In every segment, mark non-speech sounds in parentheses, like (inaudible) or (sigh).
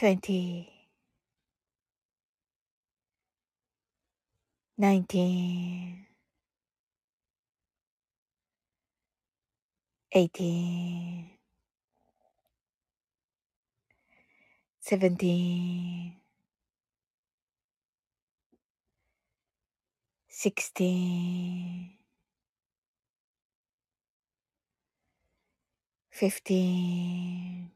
twenty, nineteen, eighteen, seventeen, sixteen, fifteen,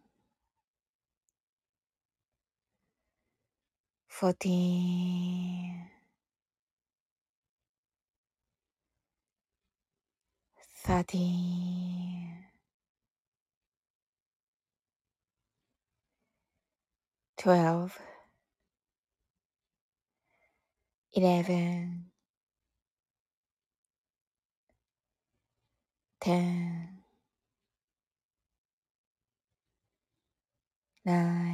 fourteen, thirteen, twelve, eleven, ten, nine,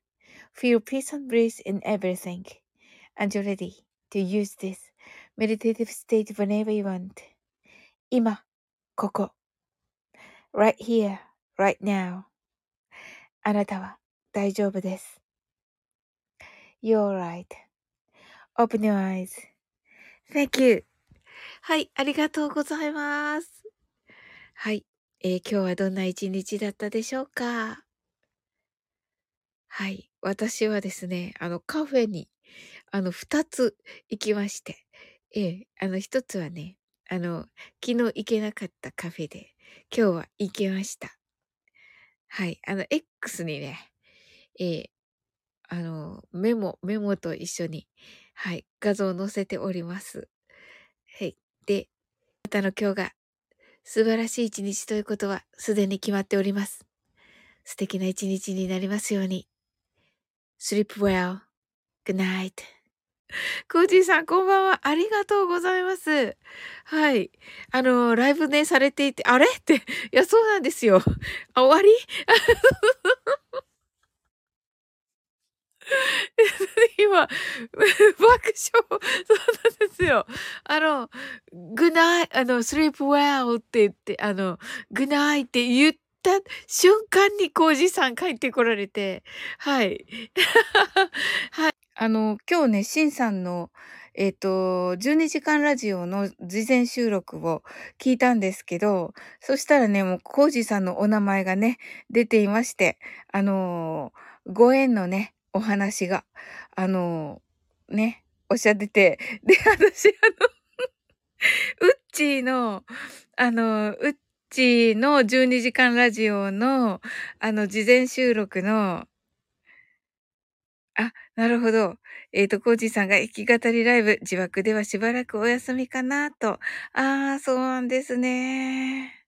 Feel peace and bliss in everything, and you're ready to use this meditative state whenever you want. 今、ここ。right here, right now. あなたは大丈夫です。You're right.Open your eyes.Thank you. はい、ありがとうございます。はい、えー、今日はどんな一日だったでしょうかはい。私はですね、あの、カフェに、あの、二つ行きまして、ええ、あの、一つはね、あの、昨日行けなかったカフェで、今日は行けました。はい。あの、X にね、ええ、あの、メモ、メモと一緒に、はい、画像を載せております。はい。で、あなたの今日が素晴らしい一日ということはすでに決まっております。素敵な一日になりますように。Sleep well. good night. コージーさん、こんばんは。ありがとうございます。はい。あの、ライブね、されていて、あれ？って、いや、そうなんですよ。あ、終わり？(laughs) 今、爆笑。そうなんですよ。あの、good night, あの、sleep well って言って、あの、good night って言った瞬間にコージさん帰ってこられて、はい。(laughs) はい。あの、今日ね、シンさんの、えっ、ー、と、12時間ラジオの事前収録を聞いたんですけど、そしたらね、もう、コージさんのお名前がね、出ていまして、あのご縁のね、お話が、あのね、おっしゃってて、で、私、あの (laughs) ウッチーの、あの、ウッチの12時間ラジオの、あの、事前収録の、あ、なるほど。えっ、ー、と、コージさんが弾き語りライブ、自爆ではしばらくお休みかなと。ああ、そうなんですね。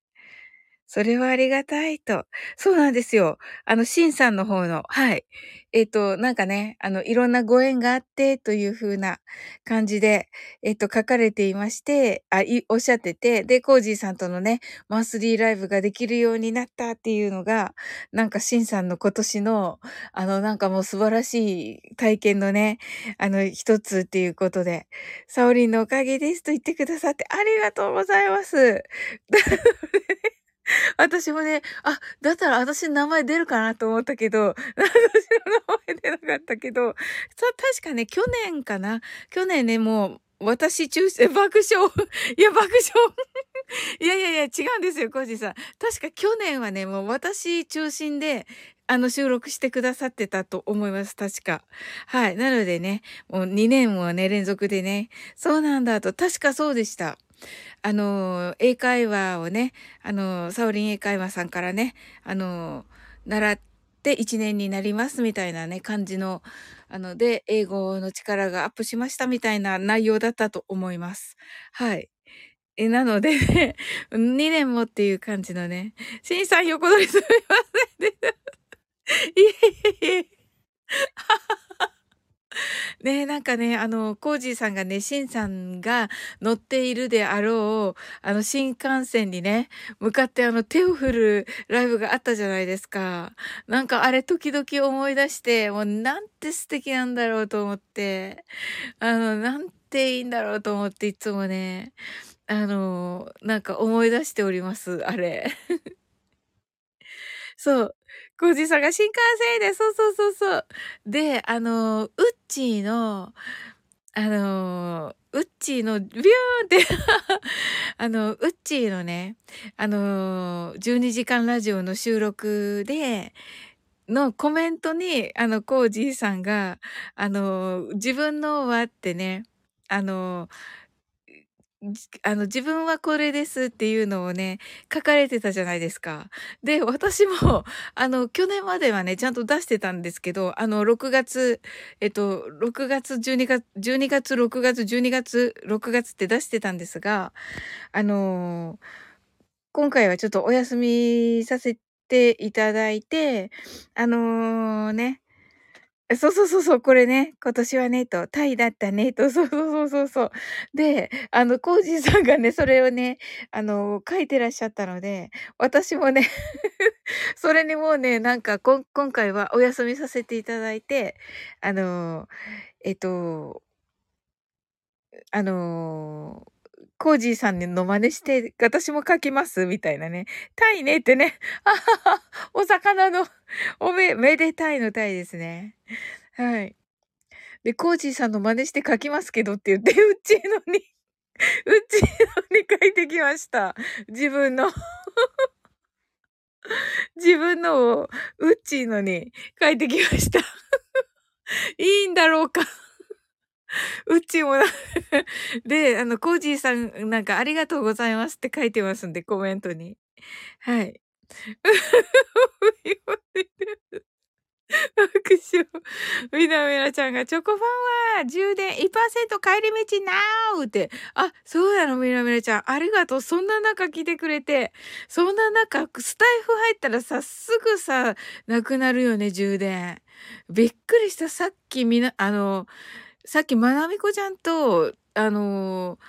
それはありがたいと。そうなんですよ。あの、シンさんの方の、はい。えっ、と、なんかね、あの、いろんなご縁があってという風な感じで、えっ、と、書かれていまして、あ、い、おっしゃってて、で、コージーさんとのね、マンスリーライブができるようになったっていうのが、なんか、シンさんの今年の、あの、なんかもう素晴らしい体験のね、あの、一つっていうことで、サオリンのおかげですと言ってくださってありがとうございます。(laughs) 私もね、あ、だったら私の名前出るかなと思ったけど、(laughs) 私の名前出なかったけど、さ、確かね、去年かな去年ね、もう、私中心、爆笑。(laughs) いや、爆笑。いやいやいや、違うんですよ、コージさん。確か去年はね、もう私中心で、あの、収録してくださってたと思います、確か。はい。なのでね、もう2年もね、連続でね、そうなんだと、確かそうでした。あの、英会話をね、あの、サオリン英会話さんからね、あの、習って1年になりますみたいなね、感じの、あの、で、英語の力がアップしましたみたいな内容だったと思います。はい。え、なのでね、(laughs) 2年もっていう感じのね、シンさん横取りすみませんでした。いえいえいえ。(laughs) ねなんかね、あの、コージーさんがね、シンさんが乗っているであろう、あの、新幹線にね、向かってあの、手を振るライブがあったじゃないですか。なんかあれ時々思い出して、もうなんて素敵なんだろうと思って、あの、なんていいんだろうと思っていつもね、あの、なんか思い出しております、あれ。(laughs) そう。コージさんが新幹線で、そうそうそうそう。で、あの、ウッチーの、あの、ウッチーのビューンって (laughs) あの、ウッチーのね、あの、12時間ラジオの収録で、のコメントに、あの、コージーさんが、あの、自分のはってね、あの、あの、自分はこれですっていうのをね、書かれてたじゃないですか。で、私も、(laughs) あの、去年まではね、ちゃんと出してたんですけど、あの、6月、えっと、6月、12月、12月、6月、12月、6月って出してたんですが、あの今回はちょっとお休みさせていただいて、あのー、ね、そうそうそうそう、これね、今年はね、と、タイだったね、と、そうそうそうそうそう。で、あの、コージーさんがね、それをね、あの、書いてらっしゃったので、私もね (laughs) それにもうね、なんか、今回はお休みさせていただいて、あの、えっと、あのコージーさんの真似して、私も書きますみたいなね。タイねってね。あはは、お魚の、おめ、めでたいのタイですね。はい。で、コージーさんの真似して書きますけどって言って、うちのに、うちのに書いてきました。自分の自分のを、うっちーのに書いてきましたいいんだろうかうちも (laughs) で、あの、コージーさん、なんかありがとうございますって書いてますんで、コメントに。はい。爆しょう。みなみなちゃんが、チョコファンは充電1%帰り道なーって。あ、そうなの、みなみなちゃん。ありがとう。そんな中来てくれて。そんな中、スタイフ入ったらさ、すぐさ、なくなるよね、充電。びっくりした。さっきみな、あの、さっきまなみこちゃんと、あの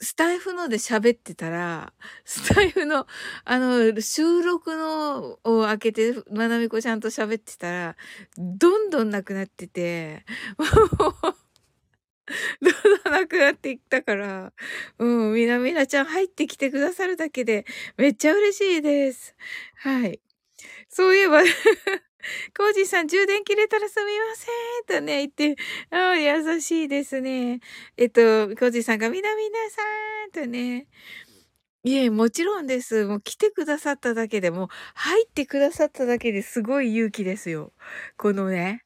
スタイフので喋ってたら、スタイフの、あの、収録のを開けて、まなみこちゃんと喋ってたら、どんどんなくなってて、も (laughs) うどんどんなくなっていったから、うん、みなみなちゃん入ってきてくださるだけで、めっちゃ嬉しいです。はい。そういえば (laughs) コージさん、充電切れたらすみません。とね、言って、ああ、優しいですね。えっと、コージさんが、みなみなさん。とね。いえ、もちろんです。もう来てくださっただけでも、入ってくださっただけですごい勇気ですよ。このね、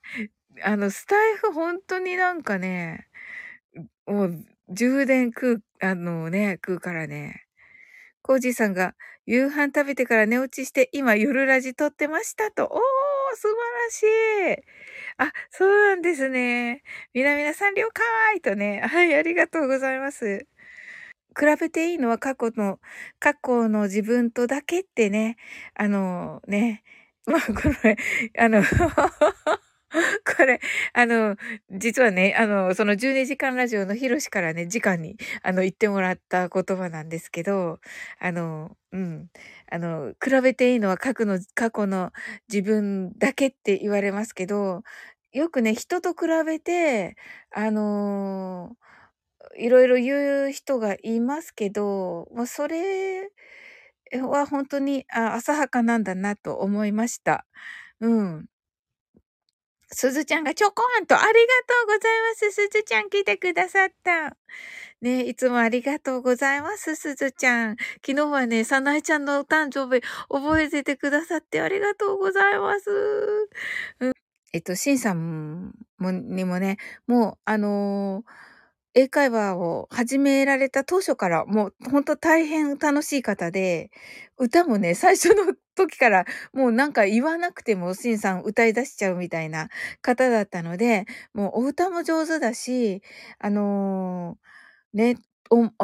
あの、スタイフ本当になんかね、もう、充電食う、あのね、食うからね。コージさんが、夕飯食べてから寝落ちして、今夜ラジ撮ってましたと。おー素晴らしい。あ、そうなんですね。みなみなさん了解とね。(laughs) はい、ありがとうございます。比べていいのは過去の、過去の自分とだけってね、あのね、(laughs) まあ、これ、あの (laughs) (laughs) これ、あの、実はね、あの、その12時間ラジオのヒロシからね、直に、あの、言ってもらった言葉なんですけど、あの、うん。あの、比べていいのは過去の、過去の自分だけって言われますけど、よくね、人と比べて、あのいろいろ言う人がいますけど、まあ、それは本当に、あ、浅はかなんだなと思いました。うん。すずちゃんがちょこんとありがとうございます。すずちゃん来てくださった。ねいつもありがとうございます、すずちゃん。昨日はね、さなえちゃんのお誕生日覚えててくださってありがとうございます。うん、えっと、しんさんも、にもね、もう、あのー英会話を始められた当初から、もうほんと大変楽しい方で、歌もね、最初の時からもうなんか言わなくてもシンさん歌い出しちゃうみたいな方だったので、もうお歌も上手だし、あのー、ね、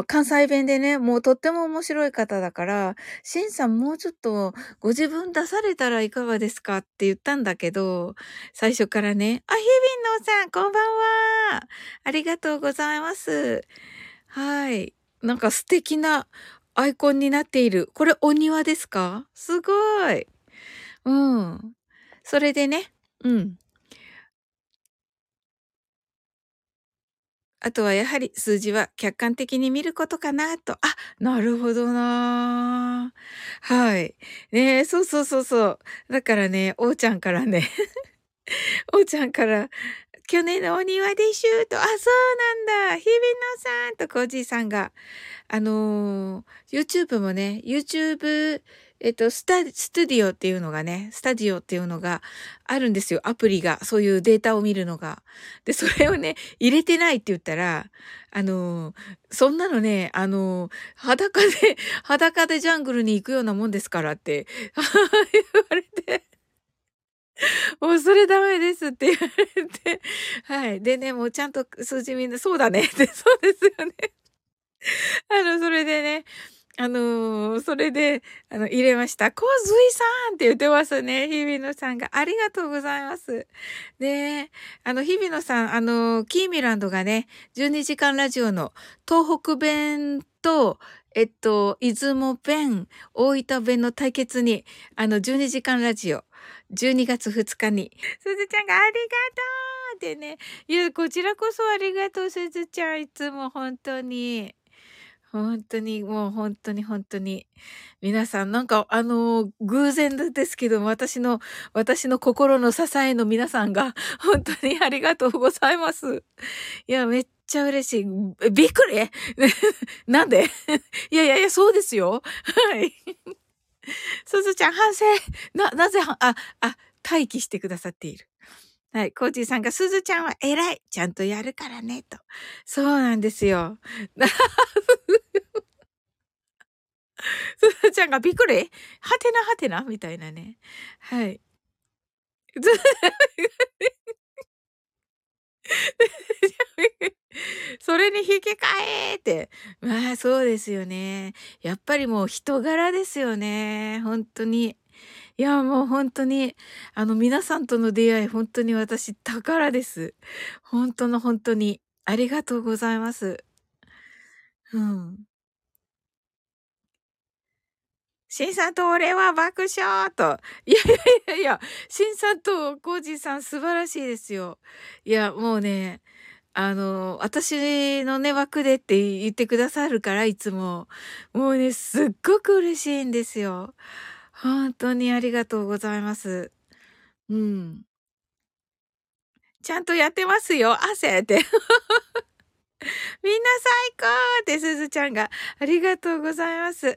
関西弁でね、もうとっても面白い方だから、シンさんもうちょっとご自分出されたらいかがですかって言ったんだけど、最初からね、あ、日々のさん、こんばんは。ありがとうございます。はい。なんか素敵なアイコンになっている。これお庭ですか？すごい。うん。それでね、うん。あとはやはり数字は客観的に見ることかなと。あ、なるほどなはい。ねえ、そうそうそうそう。だからね、おうちゃんからね (laughs) おうちゃんから、去年のお庭でしゅーと、あ、そうなんだ。日比野さんとコージーさんが、あのー、YouTube もね、YouTube えっと、スタ、スタディオっていうのがね、スタジオっていうのがあるんですよ。アプリが。そういうデータを見るのが。で、それをね、入れてないって言ったら、あの、そんなのね、あの、裸で、裸でジャングルに行くようなもんですからって (laughs) 言われて。(laughs) もうそれダメですって言われて。(laughs) はい。でね、もうちゃんと数字みんな、そうだね (laughs) って、そうですよね。あの、それでね、あのー、それで、あの、入れました。コズイさんって言ってますね。日比野さんが。ありがとうございます。で、あの、日比野さん、あの、キーミランドがね、12時間ラジオの東北弁と、えっと、出雲弁、大分弁の対決に、あの、12時間ラジオ、12月2日に、すずちゃんがありがとうってね、いや、こちらこそありがとう、すずちゃん、いつも本当に。本当に、もう本当に本当に。皆さん、なんか、あの、偶然ですけど、私の、私の心の支えの皆さんが、本当にありがとうございます。いや、めっちゃ嬉しい。びっくり？(laughs) なんで？(laughs) いやいやいや、そうですよ。はい。(laughs) すずちゃん、反省。(laughs) な、なぜ、あ、あ、待機してくださっている。はい。コーチーさんが、すずちゃんは偉いちゃんとやるからね、と。そうなんですよ。(laughs) すずちゃんがびっくり？はてなはてな？みたいなね。はい。それに引き換えって。まあ、そうですよね。やっぱりもう人柄ですよね。本当に。いや、もう本当に、あの、皆さんとの出会い、本当に私、宝です。本当の本当に。ありがとうございます。うん。シンさんと俺は爆笑と。いやいやいやいや、シンさんとコージさん素晴らしいですよ。いや、もうね、あの、私のね、枠でって言ってくださるから、いつも。もうね、すっごく嬉しいんですよ。本当にありがとうございます。うん。ちゃんとやってますよ、汗って。(laughs) みんな最高ってすずちゃんがありがとうございます。あ、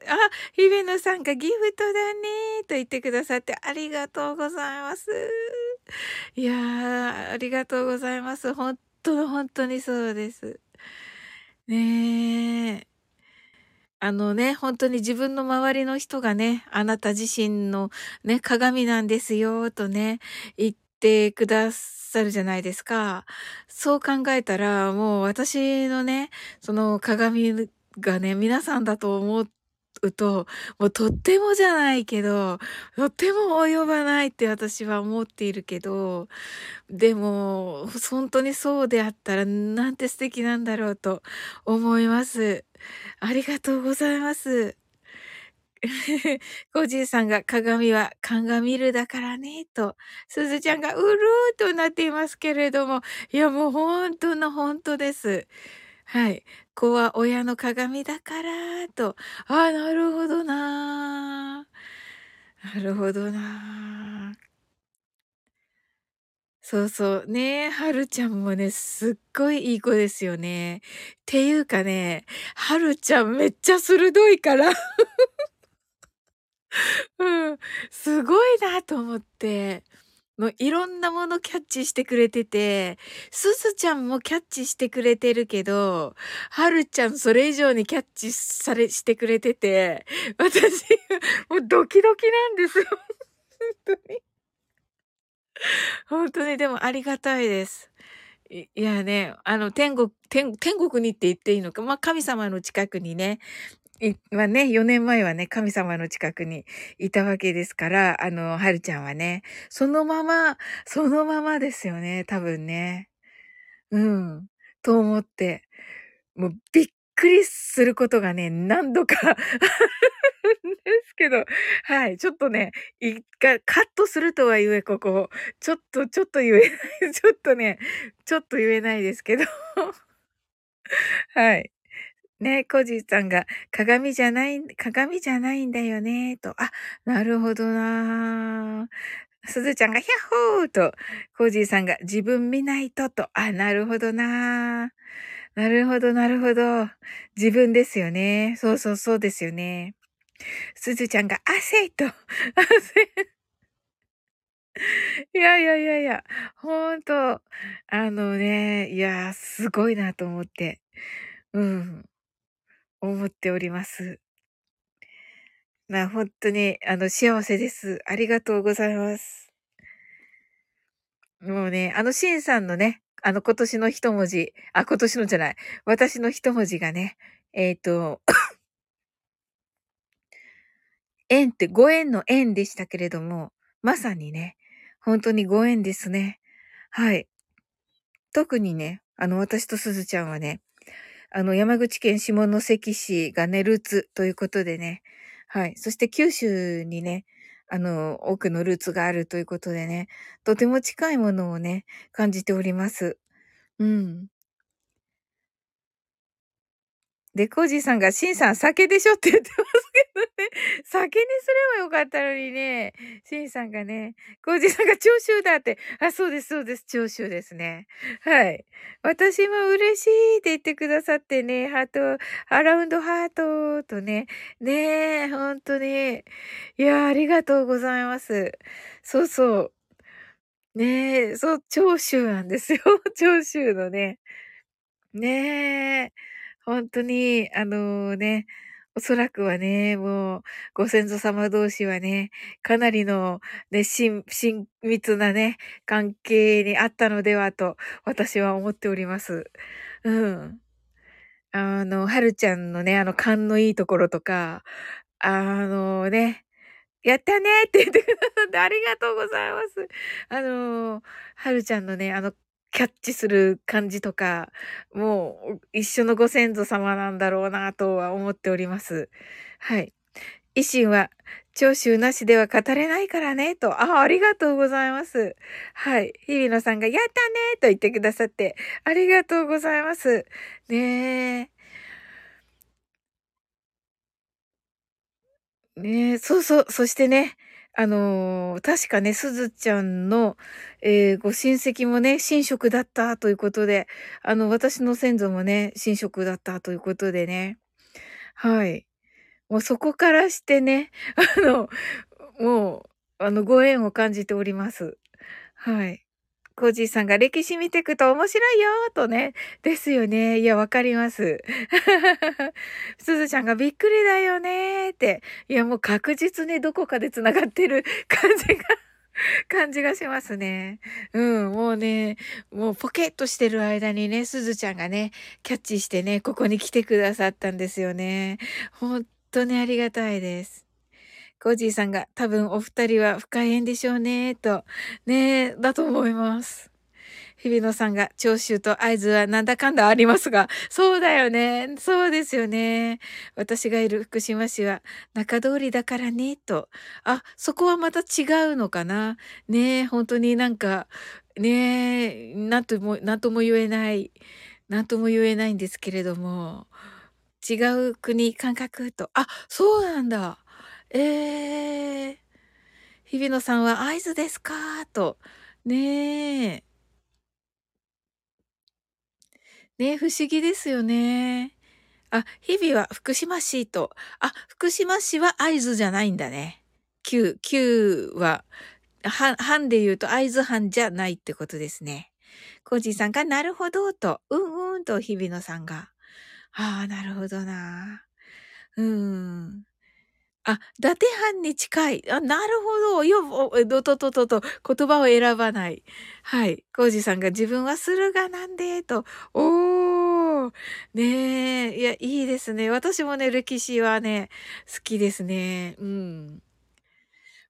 ひべのさんがギフトだねと言ってくださってありがとうございます。いやー、ありがとうございます。本当本当にそうです。ねえ。あのね、本当に自分の周りの人がね、あなた自身のね、鏡なんですよ、とね、言ってくださるじゃないですか。そう考えたら、もう私のね、その鏡がね、皆さんだと思っうと、もうとってもじゃないけど、とっても及ばないって私は思っているけど、でも、本当にそうであったら、なんて素敵なんだろうと思います。ありがとうございます。(laughs) コージーさんが鏡は鏡るだからね、と、すずちゃんがうるーとなっていますけれども、いやもう本当の本当です。はい。子は親の鏡だから、と。ああ、なるほどななるほどなそうそう。ねはるちゃんもね、すっごいいい子ですよね。っていうかね、はるちゃんめっちゃ鋭いから (laughs) うん。すごいなと思って。もういろんなものキャッチしてくれてて、すずちゃんもキャッチしてくれてるけど、はるちゃんそれ以上にキャッチされ、してくれてて、私、もうドキドキなんですよ。本当に。本当にでもありがたいです。いやね、あの、天国、天、天国にって言っていいのか。まあ、神様の近くにね、はね、4年前はね、神様の近くにいたわけですから、あの、はるちゃんはね、そのまま、そのままですよね、多分ね。うん。と思って、もうびっくりすることがね、何度かですけど、はい、ちょっとね、一回カットするとは言え、ここ、ちょっと、ちょっと言えない、(laughs) ちょっとね、ちょっと言えないですけどはい。ね、コジーさんが、鏡じゃない、鏡じゃないんだよね、と。あ、なるほどなすずちゃんが、ヒャッホーと、コジーさんが、自分見ないと、と。あ、なるほどななるほど、なるほど。自分ですよね。そうそうそうですよね。すずちゃんが、汗と、汗。いやいやいやいや、ほんと、あのね、いや、すごいなと思って。うん。思っております。まあ、本当に、あの、幸せです。ありがとうございます。もうね、あの、シンさんのね、あの、今年の一文字、あ、今年のじゃない、私の一文字がね、えっ、ー、と、(coughs) 縁ってご縁の縁でしたけれども、まさにね、本当にご縁ですね。はい。特にね、あの、私とすずちゃんはね、あの、山口県下関市がね、ルーツということでね。はい。そして九州にね、あの、多くのルーツがあるということでね、とても近いものをね、感じております。うん。で、コジさんが、シンさん酒でしょって言ってますけどね。酒にすればよかったのにね。シンさんがね、コージさんが長州だって。あ、そうです、そうです。長州ですね。はい。私も嬉しいって言ってくださってね、ハート、アラウンドハートとね。ねえ、ほんとに。いや、ありがとうございます。そうそう。ねえ、そう、長州なんですよ。(laughs) 長州のね。ねえ。ほんとに、あのね、おそらくはね、もう、ご先祖様同士はね、かなりの、ね、親、親密なね、関係にあったのではと、私は思っております。うん。あの、はるちゃんのね、あの、勘のいいところとか、あのね、やったねって言ってくださってありがとうございます。あの、はるちゃんのね、あの、キャッチする感じとか、もう一緒のご先祖様なんだろうなとは思っております。はい。維新は、聴衆なしでは語れないからね、と。あ、ありがとうございます。はい。日比野さんが、やったねと言ってくださって、ありがとうございます。ねえ。ねえ、そうそう。そしてね、あの、確かね、すずちゃんの、えーご親戚もね、神職だったということで、あの、私の先祖もね、神職だったということでね。はい。もうそこからしてね、(laughs) あの、もう、あの、ご縁を感じております。はい。コージーさんが歴史見てくと面白いよーとね。ですよね。いや、わかります。(laughs) すずちゃんがびっくりだよねーって。いや、もう確実にどこかで繋がってる (laughs) 感じが感じがしますね。うん、もうね、もうポケッとしてる間にね、すずちゃんがね、キャッチしてね、ここに来てくださったんですよね。本当にありがたいです。コージーさんが多分お二人は深い縁でしょうね、と。ねえだと思います。日比野さんが、長州と合図はなんだかんだありますが、そうだよね。そうですよね。私がいる福島市は中通りだからね、と。あ、そこはまた違うのかな。ねえ本当になんか、ねえなんとも、なんとも言えない、なんとも言えないんですけれども、違う国感覚と。あ、そうなんだ。ええ。日比野さんは合図ですか？と。ねえ。ねえ、不思議ですよね。あ、日々は福島市と。あ、福島市は合図じゃないんだね。9、9は、は、藩で言うと合図藩じゃないってことですね。コージーさんが、なるほど、と。うんうんと、日比野さんが。ああ、なるほどな。うん。あ、伊達藩に近い。あ、なるほど。よ、お、どとととと、言葉を選ばない。はい。コージさんが自分は駿河なんで、と。おー。ねえ。いや、いいですね。私もね、歴史はね、好きですね。うん。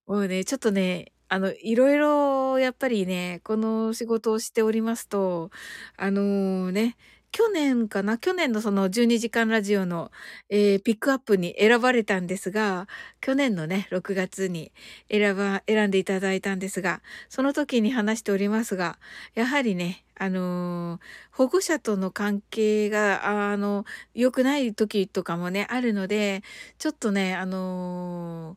もうね、ちょっとね、あの、いろいろ、やっぱりね、この仕事をしておりますと、あのーね、去年かな？去年のその12時間ラジオの、えー、ピックアップに選ばれたんですが、去年のね、6月に選ば、選んでいただいたんですが、その時に話しておりますが、やはりね、あのー、保護者との関係が、あの、良くない時とかもね、あるので、ちょっとね、あの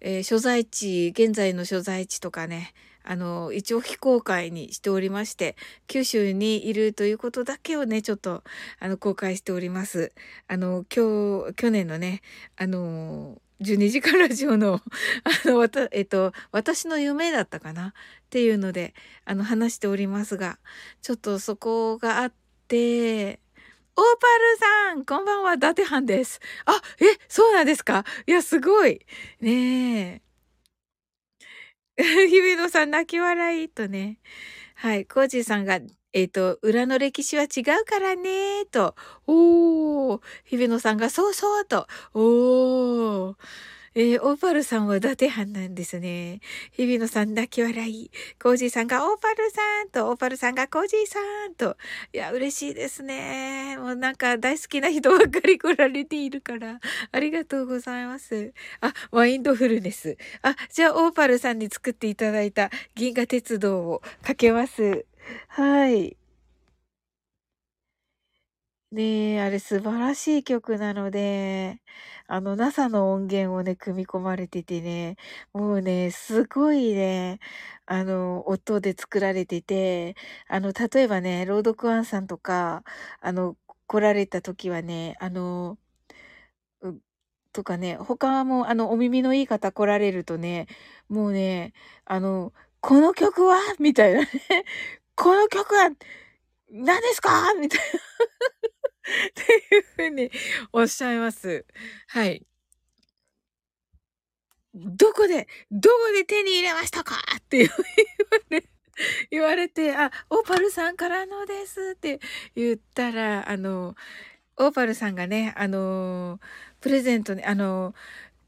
ー、え、所在地、現在の所在地とかね、あの、一応非公開にしておりまして、九州にいるということだけをね、ちょっと、あの、公開しております。あの、今日、去年のね、あの、12時間ラジオの、(laughs) あの、わた、えっと、私の夢だったかな？っていうので、あの、話しておりますが、ちょっとそこがあって、オーパルさんこんばんは、伊達藩です。あ、え、そうなんですか？いや、すごい。ねえ。(laughs) 日比野さん泣き笑いとね。はい。コージーさんが、えっ、ー、と、裏の歴史は違うからね、と。おー。日比野さんが、そうそうと。おー。えー、オーパルさんは伊達藩なんですね。日比野さん泣き笑い。コージーさんがオーパルさんと、オーパルさんがコージーさんと。いや、嬉しいですね。もうなんか大好きな人ばっかり来られているから。ありがとうございます。あ、マインドフルネス。あ、じゃあオーパルさんに作っていただいた銀河鉄道をかけます。はい。ねえ、あれ素晴らしい曲なので、あの NASA の音源をね、組み込まれててね、もうね、すごいね、あの、音で作られてて、あの、例えばね、朗読アンさんとか、あの、来られた時はね、あの、うとかね、他もあの、お耳のいい方来られるとね、もうね、あの、この曲は？みたいなね、この曲は？何ですか？みたいな。(laughs) っていうふうにおっしゃいます。はい。どこで、どこで手に入れましたかって言われ、言われて、あ、オーパルさんからのですって言ったら、あの、オーパルさんがね、あの、プレゼントね、あの、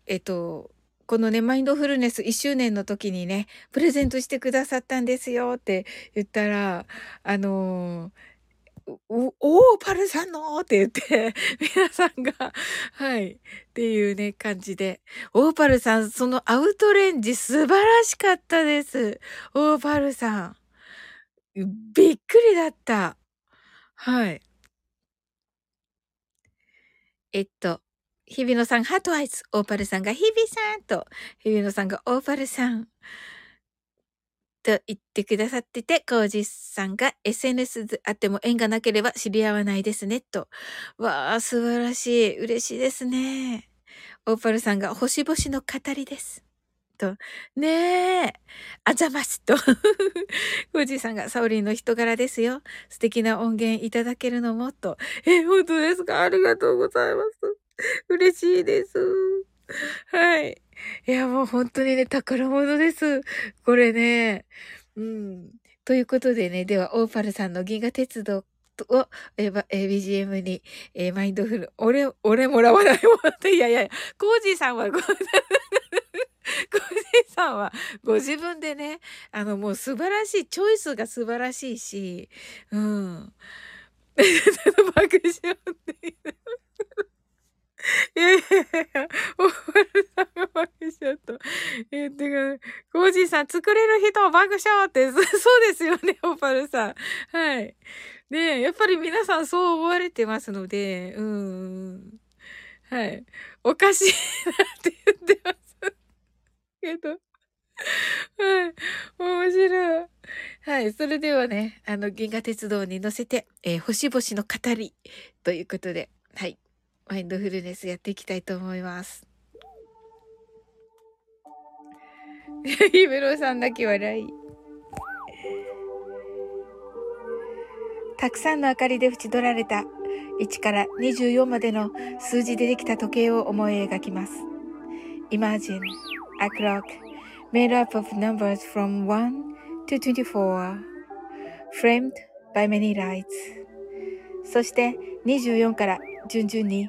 えっと、このね、マインドフルネス1周年の時にね、プレゼントしてくださったんですよって言ったら、あのお、おー、パルさんの？って言って、(laughs) 皆さんが、はい、っていうね、感じで。オーパルさん、そのアウトレンジ素晴らしかったです。オーパルさん。びっくりだった。はい。えっと、日比野さん、 heart eyes。オーパルさんが日比さんと、日比野さんがオーパルさん。と言ってくださってて、コージさんが SNS であっても縁がなければ知り合わないですね、と。わあ、素晴らしい。嬉しいですね。オーパルさんが星々の語りです。と。ねえ。あざますと。(laughs) コージさんがサオリンの人柄ですよ。素敵な音源いただけるのも、と。え、本当ですか？ありがとうございます。嬉しいです。(laughs) はい。いや、もう本当にね、宝物です。これね。うん。ということでね、では、オーパルさんの銀河鉄道を、えー、え、BGM に、え、マインドフル、俺、俺もらわないもんって、いやいや、コージーさんは、(laughs) コージーさんは、ご自分でね、あの、もう素晴らしい、チョイスが素晴らしいし、うん。爆笑っていやいやいや、オーパルさんが爆笑と。え、てか、コージーさん、作れる人は爆笑って、(laughs) そうですよね、オーパルさん。はい。ねやっぱり皆さんそう思われてますので、うん。はい。おかしいなって言ってます。けど。はい。面白い。はい。それではね、あの、銀河鉄道に乗せて、えー、星々の語りということで、はい。マインドフルネスやっていきたいと思います。(laughs) ヒブロさんだけ笑い。たくさんの明かりで縁取られた1から24までの数字でできた時計を思い描きます。Imagine a clock made up of numbers from 1 to 24 framed by many lights そして24から順々に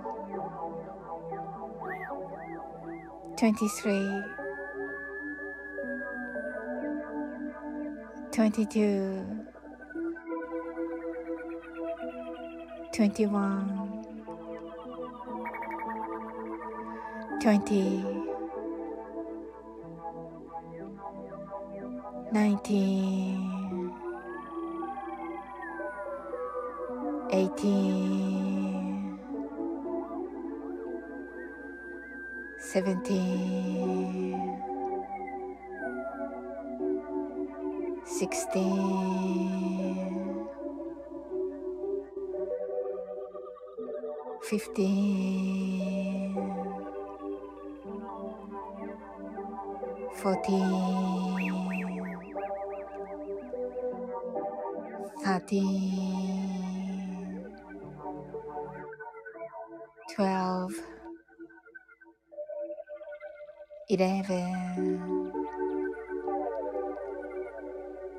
23 22 21 20 19 18 seventeen, sixteen, fifteen, fourteen, thirteen, twelve. Eleven,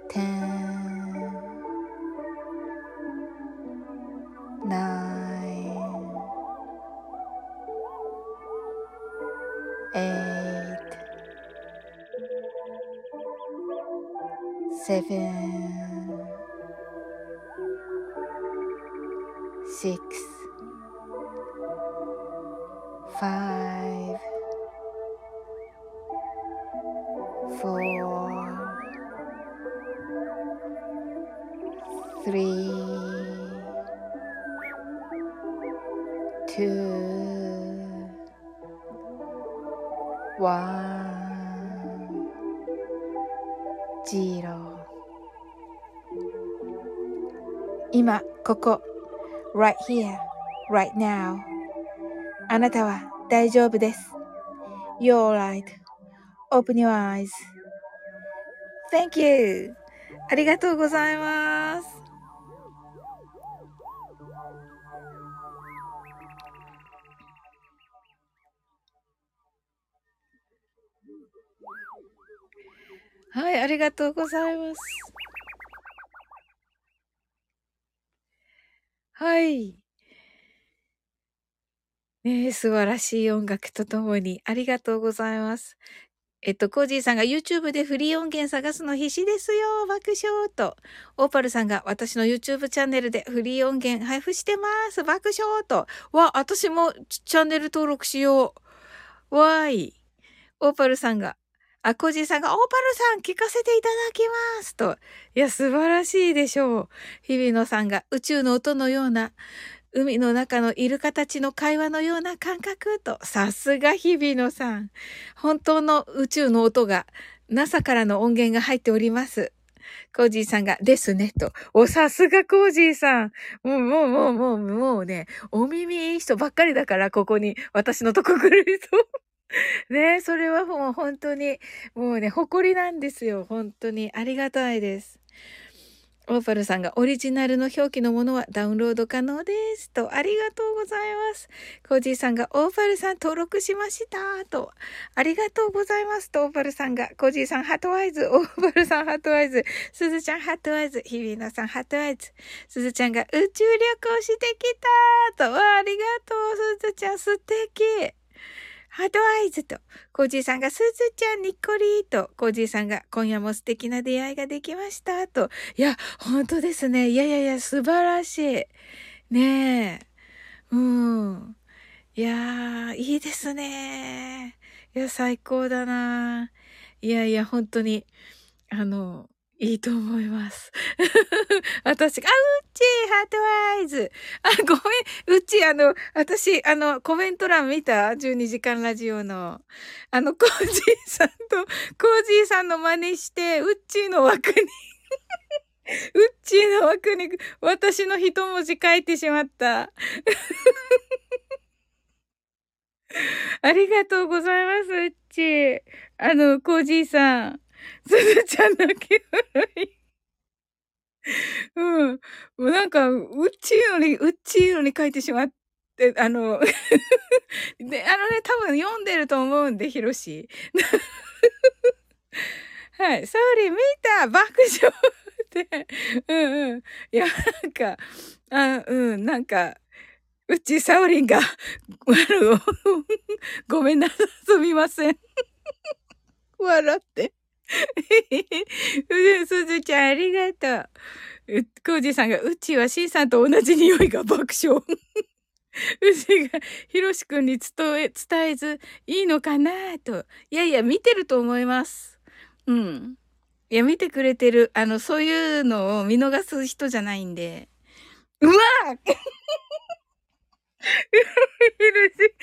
ten, ここ、right here, right now あなたは大丈夫です。You're right.Open your eyes. Thank you. ありがとうございます。はい、ありがとうございます。はい。ね、素晴らしい音楽とともにありがとうございます。えっと、コージーさんが YouTube でフリー音源探すの必死ですよ爆笑と。オーパルさんが私の YouTube チャンネルでフリー音源配布してます爆笑と。わ、私もチャンネル登録しよう。わーい。オーパルさんが、あ、コージーさんが、オーパルさん聞かせていただきますと。いや、素晴らしいでしょう。日比野さんが宇宙の音のような海の中のイルカたちの会話のような感覚と、さすが日比野さん。本当の宇宙の音が NASA からの音源が入っております。コージーさんが、ですね、と。お、さすがコージーさん。もう、もう、もう、もう、もうね、お耳いい人ばっかりだから、ここに、私のとこ来る人。(laughs) ねそれはもう本当に、もうね、誇りなんですよ。本当に。ありがたいです。オーパルさんがオリジナルの表記のものはダウンロード可能です。と、ありがとうございます。コージーさんがオーパルさん登録しました。と、ありがとうございます。と、オーパルさんが、コージーさん heart eyes、オーパルさん heart eyes、すずちゃん heart eyes、日比野さん heart eyes、すずちゃんが宇宙旅行してきたと、ありがとう、すずちゃん素敵。heart eyes と、コージーさんがすずちゃんにっこりと、コージーさんが今夜も素敵な出会いができましたと。いや、本当ですね。いやいやいや、素晴らしい。ねえ。うん。いやー、いいですね。いや、最高だな。いやいや、本当に、あの、いいと思います。(laughs) 私、あ、うっちー、 heart eyes。あ、ごめん、うっちー、あの、私、あの、コメント欄見た ?12 時間ラジオの。あの、コージーさんと、コージーさんの真似して、うっちーの枠にうっちーの枠に、私の一文字書いてしまった。ありがとうございます、うっちー。あの、コージーさん。(laughs) すずちゃん泣き笑い。うん。もうなんか、うっちーのに、うっちーのに書いてしまって、あの (laughs) で、あのね、多分読んでると思うんで、ひろし。(laughs) はい。ソーリー見た爆笑って。うんうん。いや、なんか、あうん、なんか、うちサオリンが、ごめんなさい、すみません。笑って。(laughs) すずちゃん、ありがとう。コージさんが、うちは C さんと同じ匂いが爆笑。(laughs) うちが、ひろしくんに伝え、伝えずいいのかなと。いやいや、見てると思います。うん。いや、見てくれてる。あの、そういうのを見逃す人じゃないんで。うわひろし、びっく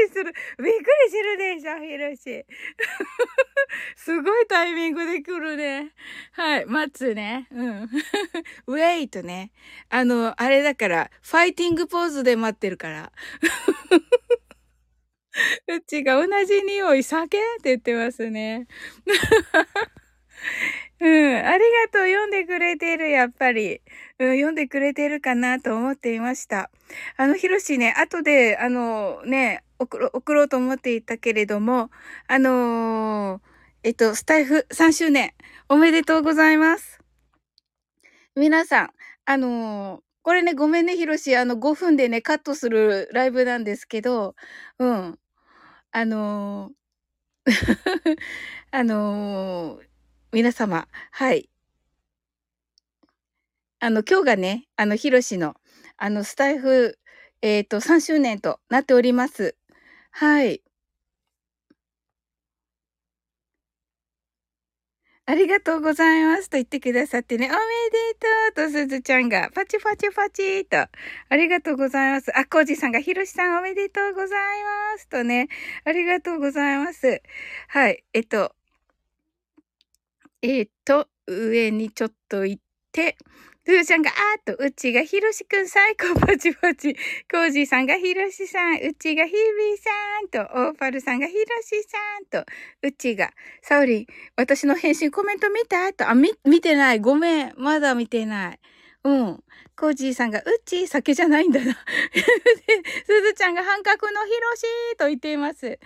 りする。びっくりするでしょ、ひろし。(laughs) すごいタイミングで来るね。はい、待つね。うん。(laughs) ウェイトね。あの、あれだから、ファイティングポーズで待ってるから。(laughs) うちが同じ匂い、酒？って言ってますね。うん、ありがとう。読んでくれてる、やっぱり。うん、読んでくれてるかなと思っていました。あの、ひろしね、後で、あの、ね、送ろ送ろうと思っていたけれども、あのー、えっと、スタイフ3周年、おめでとうございます。皆さん、あのー、これね、ごめんね、ひろし。あの、5分でね、カットするライブなんですけど、うん。あのー、(laughs) あのー皆様、はい。あの、今日がね、あの、ひろしの、あの、スタイフ、えっ、ー、と、3周年となっております。はい。ありがとうございますと言ってくださってね、おめでとうとすずちゃんが、パチパチパチと、ありがとうございます。あ、コージさんが、ひろしさんおめでとうございますとね、ありがとうございます。はい、えっと、えっと、上にちょっと行って、ふーちゃんが、あーと、うちがひろしくん最高パチパチ。コージーさんがひろしさん、うちがひびさんと、オーパルさんがひろしさんと、うちが、サオリン、私の返信コメント見た？と、あ、み、見てない。ごめん。まだ見てない。うん。コージーさんが、うち、酒じゃないんだな。(laughs) すずちゃんが半角のひろしと言っています。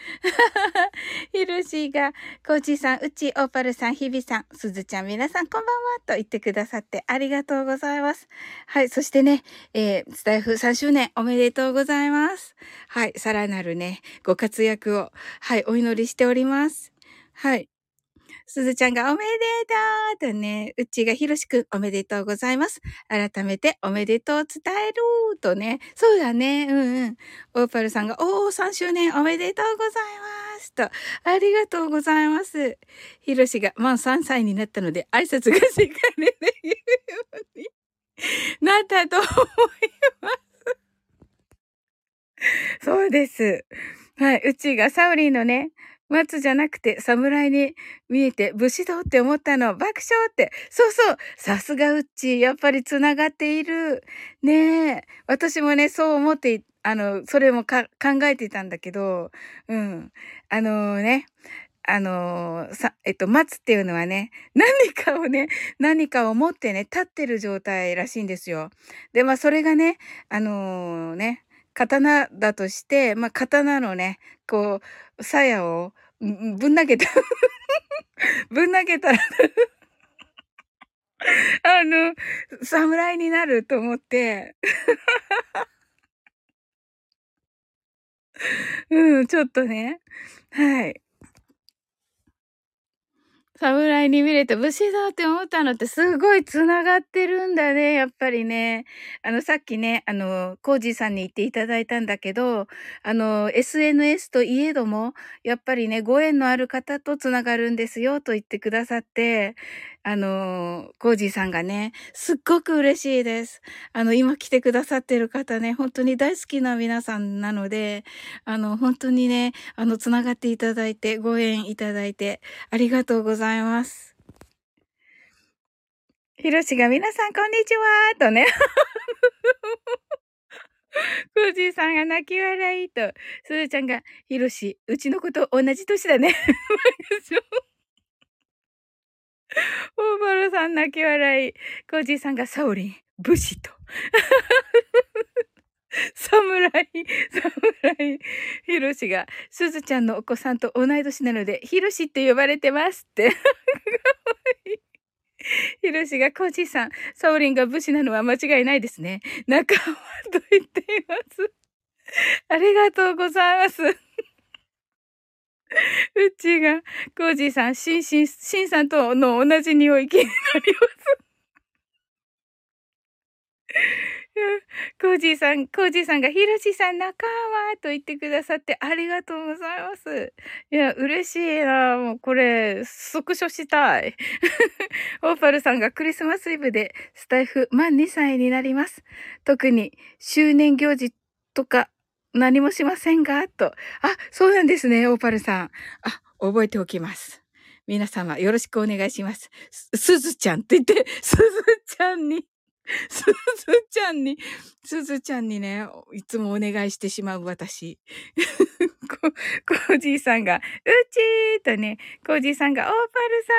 (laughs) ひろしが、コージーさん、うち、オーパルさん、ひびさん、すずちゃん、皆さんこんばんはと言ってくださってありがとうございます。はい、そしてね、えー、スタイフ3周年おめでとうございます。はい、さらなるね、ご活躍を、はい、お祈りしております。はい。すずちゃんがおめでとうとね、うちがひろしくんおめでとうございます。改めておめでとう伝えるとね、そうだね、うんうん。オーパルさんが、おー、3周年おめでとうございますと、ありがとうございます。ひろしが、満3歳になったので挨拶がしかりできるようになったと思います。そうです。はい。うちがサウリーのね、松じゃなくて侍に見えて武士道って思ったの。爆笑って。そうそう。さすがうっち。やっぱり繋がっている。ねえ。私もね、そう思って、あの、それも考えていたんだけど、うん。あのー、ね。あのー、さ、えっと、松っていうのはね、何かをね、何かを持ってね、立ってる状態らしいんですよ。で、まあ、それがね、あのー、ね、刀だとして、まあ、刀のね、こう、さやをぶん投げた (laughs) ぶん投げたら (laughs) あの、侍になると思って (laughs) うん、ちょっとね。はい。侍に見れて武士だって思ったのってすごい繋がってるんだね、やっぱりね。あの、さっきね、あの、コージーさんに言っていただいたんだけど、あの、SNS といえども、やっぱりね、ご縁のある方と繋がるんですよ、と言ってくださって、あの、コージーさんがね、すっごく嬉しいです。あの、今来てくださってる方ね、本当に大好きな皆さんなので、あの、本当にね、あの、つながっていただいて、ご縁いただいて、ありがとうございます。ひろしが皆さんこんにちはとね。(laughs) コージーさんが泣き笑いと、すずちゃんが、ひろし、うちの子と同じ年だね。(laughs) オーバルさん泣き笑い。コージーさんがサオリン、武士と。(laughs) 侍、侍。ヒロシが、すずちゃんのお子さんと同い年なので、ヒロシって呼ばれてますって。(laughs) かわいい。ヒロシが、コージーさん、サオリンが武士なのは間違いないですね。仲間と言っています。ありがとうございます。(laughs) うちが、コージーさん、シンシン、シンさんとの同じ匂い気になります。(laughs) コージーさん、コージーさんが、ヒロシさん仲間と言ってくださってありがとうございます。いや、嬉しいな。もうこれ、スクショしたい。(laughs) オーパルさんがクリスマスイブでスタイフ満2歳になります。特に周年行事とか何もしませんがと。あ、そうなんですね、オーパルさん。あ、覚えておきます。皆様、よろしくお願いします。す、すずちゃんって言って、(laughs) すずちゃんに (laughs) すずちゃんに、すずちゃんにね、いつもお願いしてしまう私。コージーさんが、うちーとね、コージーさんが、オーパルさ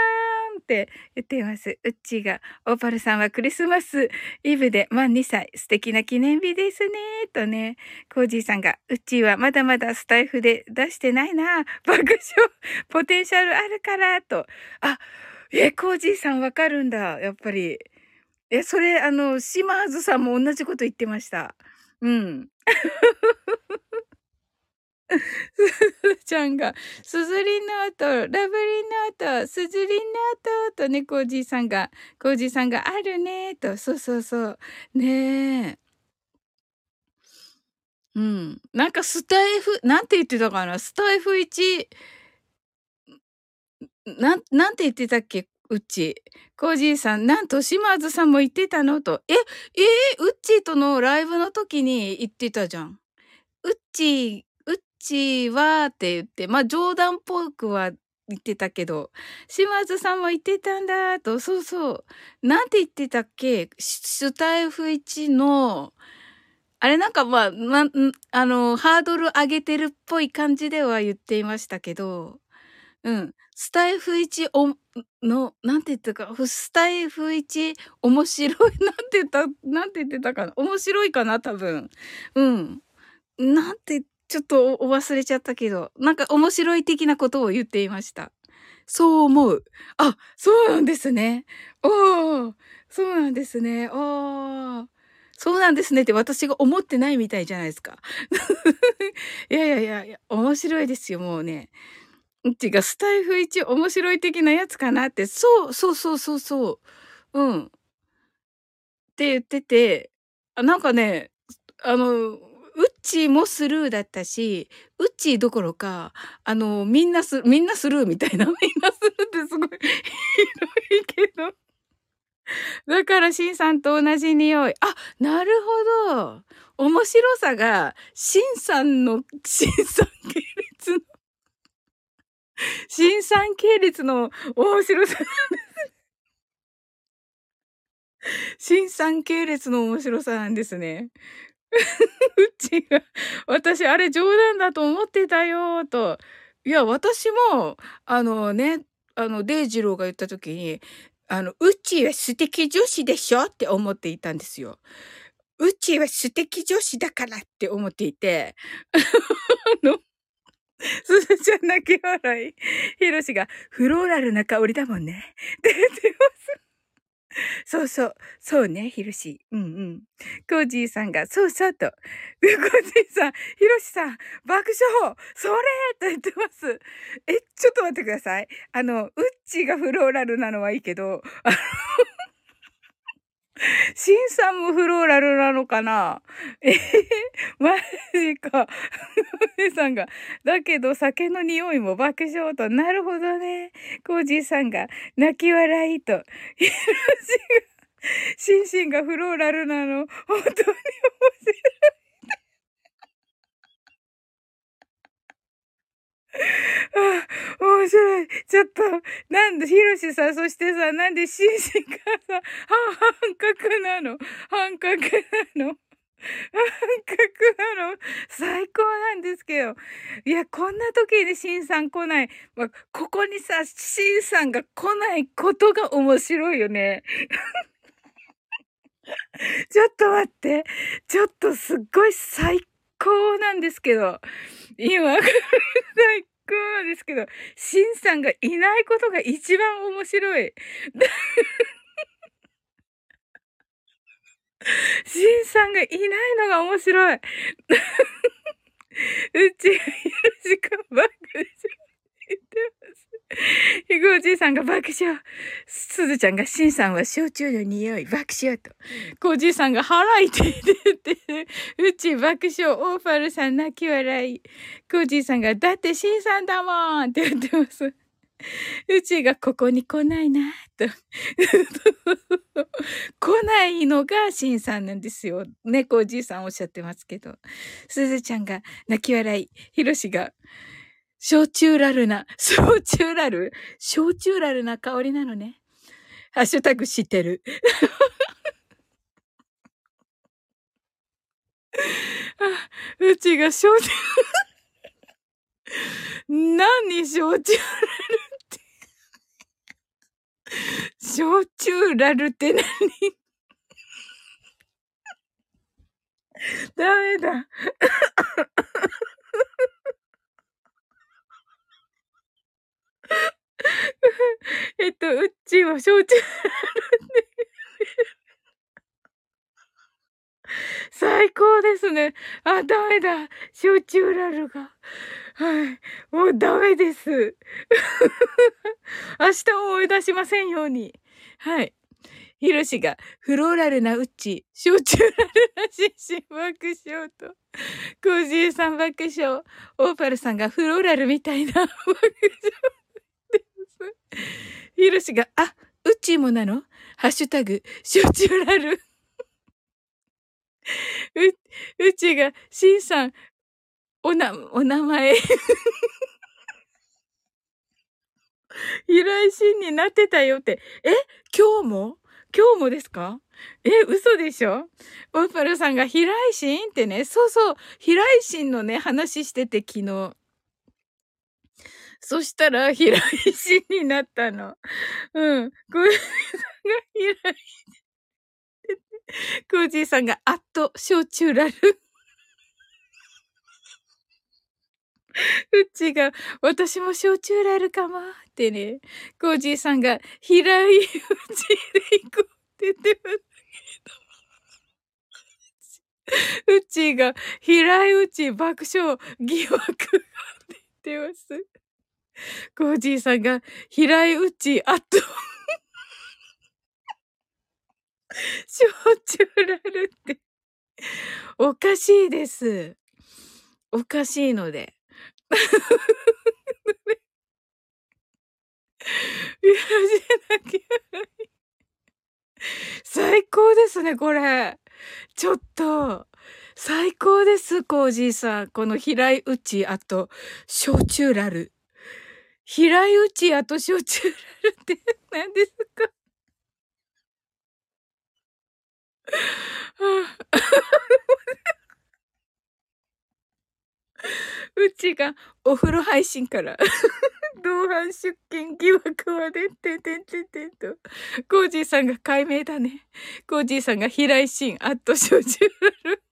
んって言ってます。うちが、オーパルさんはクリスマスイブで満2歳、素敵な記念日ですね、とね、コージーさんが、うちはまだまだスタイフで出してないな、爆笑、ポテンシャルあるから、と。あ、え、コージーさんわかるんだ、やっぱり。え、それ、あの、島津さんも同じこと言ってました。うん。ちゃんが、すずりの音、ラブリンの音、すずりの音とね、コージーさんが、コージーさんがあるねと、そうそうそう。ねえ。うん。なんかスタイフ、なんて言ってたかなスタイフ1、なん、なんて言ってたっけ？うっち。コージーさん、なんと島津さんも言ってたの？と。え、えー、うっちーとのライブの時に言ってたじゃん。うっちー、うっちーはって言って、まあ冗談っぽくは言ってたけど、島津さんも言ってたんだと、そうそう。なんて言ってたっけ？スタイフ1の、あれなんかまあ、ま、あの、ハードル上げてるっぽい感じでは言っていましたけど、うん。スタイフ1お、の、なんて言ったか、スタイフ1面白い、(laughs) なんて言った、なんて言ってたかな。面白いかな、多分。うん。なんて、ちょっとお忘れちゃったけど、なんか面白い的なことを言っていました。そう思う。あ、そうなんですね。おー、そうなんですね。おー。そうなんですねって私が思ってないみたいじゃないですか。(laughs) いやいやいや、面白いですよ、もうね。うスタイフ一面白い的なやつかなって、そう、そうそうそうそう。うん。って言ってて、あ、なんかね、あの、うっちーもスルーだったし、うっちーどころか、あの、みんなす、みんなスルーみたいな、(laughs) みんなスルーってすごい (laughs) 広いけど。だから、シンさんと同じ匂い。あ、なるほど。面白さが、シンさんの、シンさん系列の (laughs) 新産系列の面白さなんです。新産系列の面白さなんですね。(laughs) うちが、私あれ冗談だと思ってたよと。いや、私も、あのね、あの、デイジローが言った時に、あの、うちは素敵女子でしょって思っていたんですよ。うちは素敵女子だからって思っていて、(laughs) あの、(laughs) すずちゃん泣き笑い。ひろしが、フローラルな香りだもんね。って言ってます。そうそう。そうね、ひろし。うんうん。コージーさんが、そうそうと。コージーさん、ひろしさん、爆笑それと言ってます。え、ちょっと待ってください。あの、うっちがフローラルなのはいいけど、あのシンさんもフローラルなのかな？(laughs) えー、マジか。ふさんが。だけど酒の匂いも爆笑と。なるほどね。コージーさんが泣き笑いと。ヒロシが、シンシンがフローラルなの。本当に面白い。あ、(laughs) 面白い。ちょっと、なんで、ひろしさん、そしてさ、なんで、シンシンがさ、半角なの？半角なの？半角なの？最高なんですけど。いや、こんな時にシンさん来ない。まあ、ここにさ、シンさんが来ないことが面白いよね。(laughs) ちょっと待って。ちょっとすっごい最高なんですけど。今、最高なんですけど、シンさんがいないことが一番面白い。(laughs) シンさんがいないのが面白い。(laughs) うちがよろしくバックでし。てます。ひぐおじいさんが爆笑。すずちゃんが、しんさんは焼酎の匂い、爆笑と。こじいさんが腹いって言って。うち爆笑。オーファルさん泣き笑い。こじいさんが、だってしんさんだもんって言ってます。うちがここに来ないな、と。(laughs) 来ないのがしんさんなんですよ。猫おじいさんおっしゃってますけど。すずちゃんが泣き笑い。ひろしが、焼酎ラルな、(laughs) 焼酎ラル？焼酎ラルな香りなのね。ハッシュタグ知ってる。あ (laughs) うちが焼酎何焼酎ラルって？焼酎ラルって何？ダメだ。(laughs) えっと、うっちは焼酎 (laughs) 最高ですね。あ、ダメだ。焼酎ラルが。はい。もうダメです。(laughs) 明日を思い出しませんように。はい。ヒロシが、フローラルなうち、焼酎ラルなシン爆笑と、コージーさん爆笑、オーパルさんがフローラルみたいな爆笑。ひろしが、あ、うちもなの？ハッシュタグ、しょちゅらる。う、うちが、しんさん、おな、お名前。平井心になってたよって。え？今日も？今日もですか？え、嘘でしょ？オーパルさんが平井心ってね、そうそう、平井心のね、話してて昨日。そしたら、平井心になったの。うん。コージーさんが平井。コージーさんが、あっと、焼酎ラル。うちが、私も焼酎ラルかもってね、コージーさんが、平井うちで行こうって言ってますけど。うちが、平井うち爆笑疑惑がって言ってます。コージーさんが、平井うち、あと焼酎ラルって、おかしいです。おかしいので。(laughs) 最高ですね、これ。ちょっと、最高です、コージーさん。この平井打ち、あと、焼酎ラル。平井打ち、あと焼酎ラルって何ですか？(laughs) うちがお風呂配信から (laughs) 同伴出勤疑惑まで、てんてんてんてんと。コージーさんが解明だね。コージーさんが平井心、あっと小中る。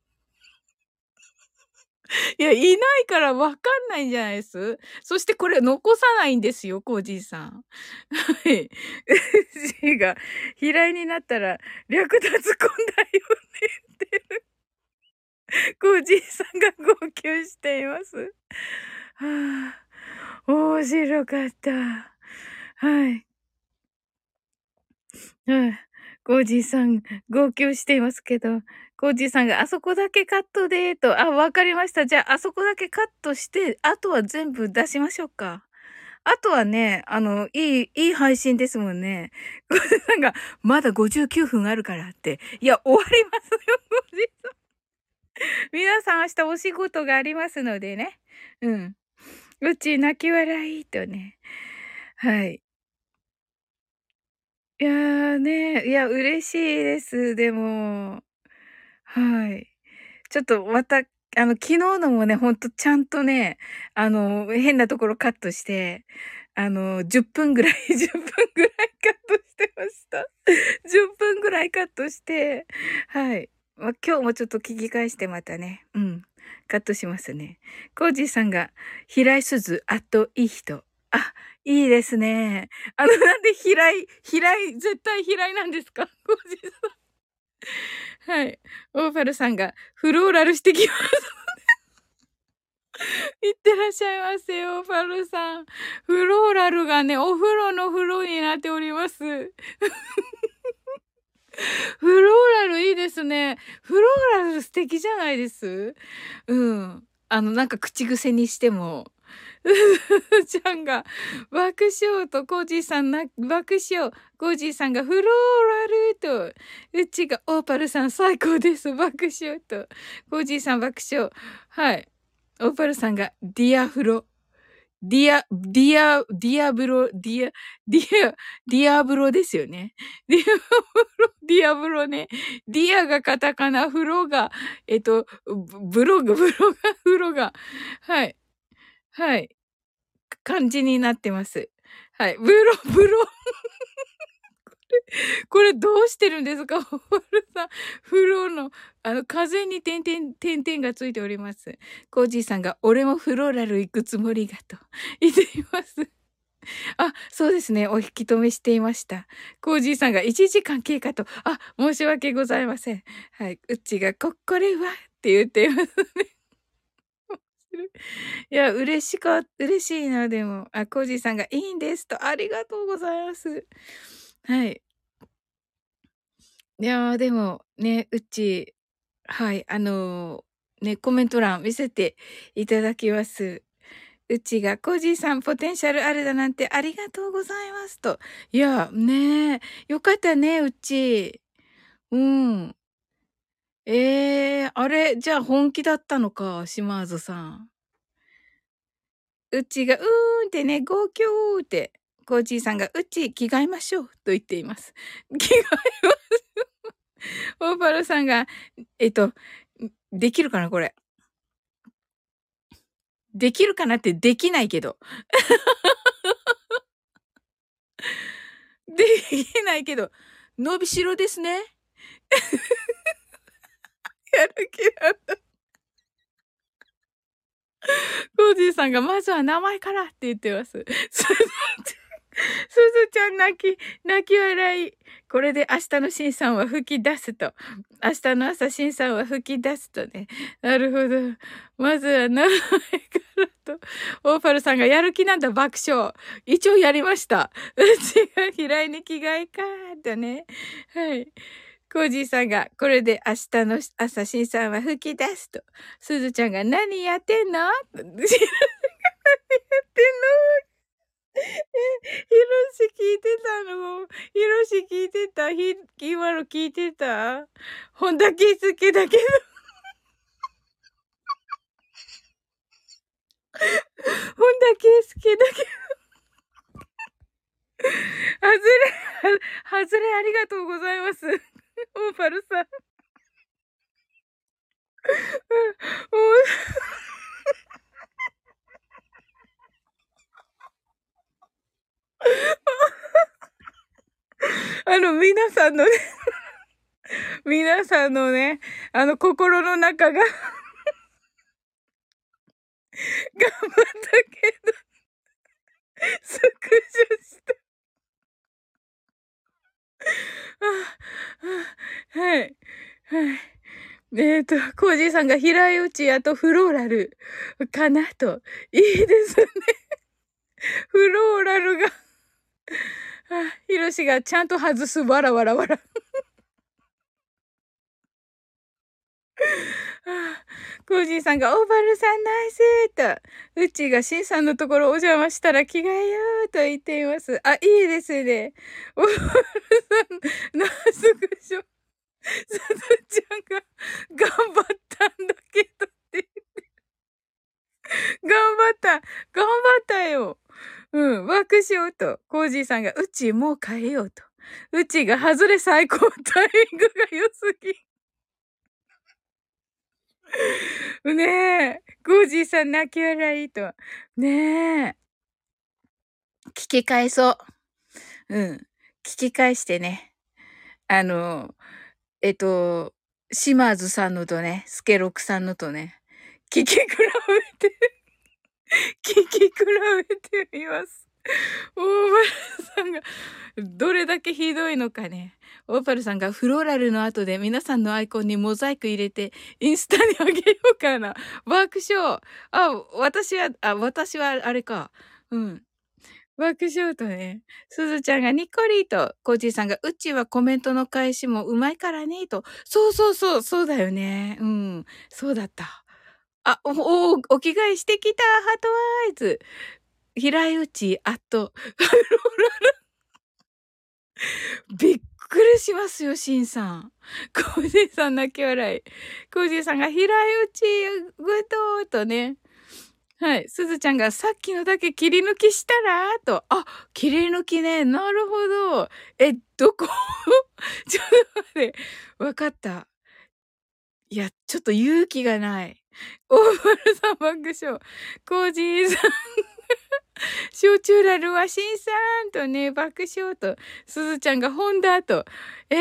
いや、いないからわかんないんじゃないですそしてこれ残さないんですよ、コージーさん。はい。G が、平井になったら略奪婚だよねってる。コージーさんが号泣しています。はあ面白かった。はい。はい。コージーさん、号泣していますけど、コージーさんがあそこだけカットで、と、あ、わかりました。じゃあ、あそこだけカットして、あとは全部出しましょうか。あとはね、あの、いい、いい配信ですもんね。コージーさんが、まだ59分あるからって。いや、終わりますよ、コージーさん。皆さん明日お仕事がありますのでね。うん。うち泣き笑いとね。はい。いやーね、いや、嬉しいです。でも、はい。ちょっとまた、あの、昨日のもね、ほんとちゃんとね、あの、変なところカットして、あの、10分ぐらい、(laughs) 10分ぐらいカットしてました。10分ぐらいカットして、はい。ま今日もちょっと聞き返してまたね、うん。カットしますね。コージーさんが、平井鈴、あといい人。あ、いいですね。あの、なんで平井、平井、絶対平井なんですか？(laughs) コージーさん。はい。オーファルさんが、フローラルしてきます。(laughs) いってらっしゃいませ、オーファルさん。フローラルがね、お風呂の風呂になっております。(laughs) フローラルいいですね。フローラル素敵じゃないです？うん。あの、なんか口癖にしても。ちゃんが爆笑とコージーさんな爆笑。コージーさんがフローラルと、うちがオーパルさん最高です。爆笑と。コージーさん爆笑。はい。オーパルさんがディアフロ。ディア、ディア、ディアブロ、ディア、ディア、ディアブロですよね。ディアブロ、ディアブロね。ディアがカタカナ、フロが、えっと、ブログ、ブロが、フロが、はい。はい。漢字になってます。はい。ブロ、(laughs) ブロ。これどうしてるんですか？ホールさん。フローの、あの、風に点々、点々がついております。コージーさんが、俺もフローラル行くつもりがと (laughs) 言っています。あ、そうですね。お引き止めしていました。コージーさんが1時間経過と、あ、申し訳ございません。はい。うちが、こ、これは？って言っていますね。いや、嬉しかった、嬉しいな、でも。あ、コージーさんがいいんですと、ありがとうございます。はい。いやー、でも、ね、うち、はい、あのー、ね、コメント欄見せていただきます。うちが、コージーさん、ポテンシャルあるだなんてありがとうございますと。いや、ねえ、よかったね、うち。うん。ええー、あれ、じゃあ本気だったのか、島津さん。うちが、うーんってね、号泣って、コージーさんが、うち、着替えましょうと言っています。(laughs) 着替えます。オーパルさんが、えっと、できるかな、これ。できるかなってできないけど。(laughs) できないけど、伸びしろですね。やる気なんだ。コージーさんが、まずは名前からって言ってます。すずちゃん泣き、泣き笑い。これで明日のシンさんは吹き出すと。明日の朝シンさんは吹き出すとね。なるほど。まずは名前からと。オーパルさんがやる気なんだ爆笑。一応やりました。うちが嫌いに着替えかーとね。はい。コージーさんが、これで明日の朝、シンさんは吹き出すと。すずちゃんが、何やってんの？何やってんの？え、ひろし聞いてたの？ひろし聞いてた？ひ、今の聞いてた？本田圭介だけど。本田圭介だけど。外れ、外れありがとうございます。オーパルさん。あの、皆さんのね皆さんのね、あの、心の中が頑張ったけどスクショしあ。はい。はい。えっ、ー、と、コージーさんが平井打ちあとフローラルかなと。いいですね。(laughs) フローラルが (laughs) ヒロシがちゃんと外す。わらわらわら。コージーさんが、オーバルさんナイスと、うちがシンさんのところお邪魔したら着替えようと言っています。あ、いいですね。オーバルさん、ナイスクショ。すずちゃんが頑張ったんだけどって言って。頑張った。頑張ったよ。うん、ワークしようと。コージーさんが、うちもう変えようと。うちが外れ最高タイミングが良すぎ。(laughs) ねえ、コージーさん泣き笑いと。ねえ。聞き返そう。うん。聞き返してね。あの、えっと、シマーズさんのとね、スケロクさんのとね、聞き比べて、(laughs) 聞き比べてみます。大原さんが、どれだけひどいのかね。オーパルさんがフローラルの後で皆さんのアイコンにモザイク入れてインスタにあげようかな。爆笑。あ、私は、あ、私はあれか。うん。爆笑とね。すずちゃんがニッコリーと、コージーさんが、うちはコメントの返しもうまいからね、と。そうそうそう、そうだよね。うん。そうだった。あ、お、お、お着替えしてきた、ハートワイズ。平井内、あと、(laughs) びっくりしますよ、しんさん。コージーさん泣き笑い。コージーさんが平井内、グッドとね。はい。すずちゃんがさっきのだけ切り抜きしたらと。あ、切り抜きね。なるほど。え、どこ？(laughs) ちょっと待って。わかった。いや、ちょっと勇気がない。オーパルさん爆笑。コージーさん焼酎ラルはシンさんとね、爆笑と、すずちゃんがホンダと、えー、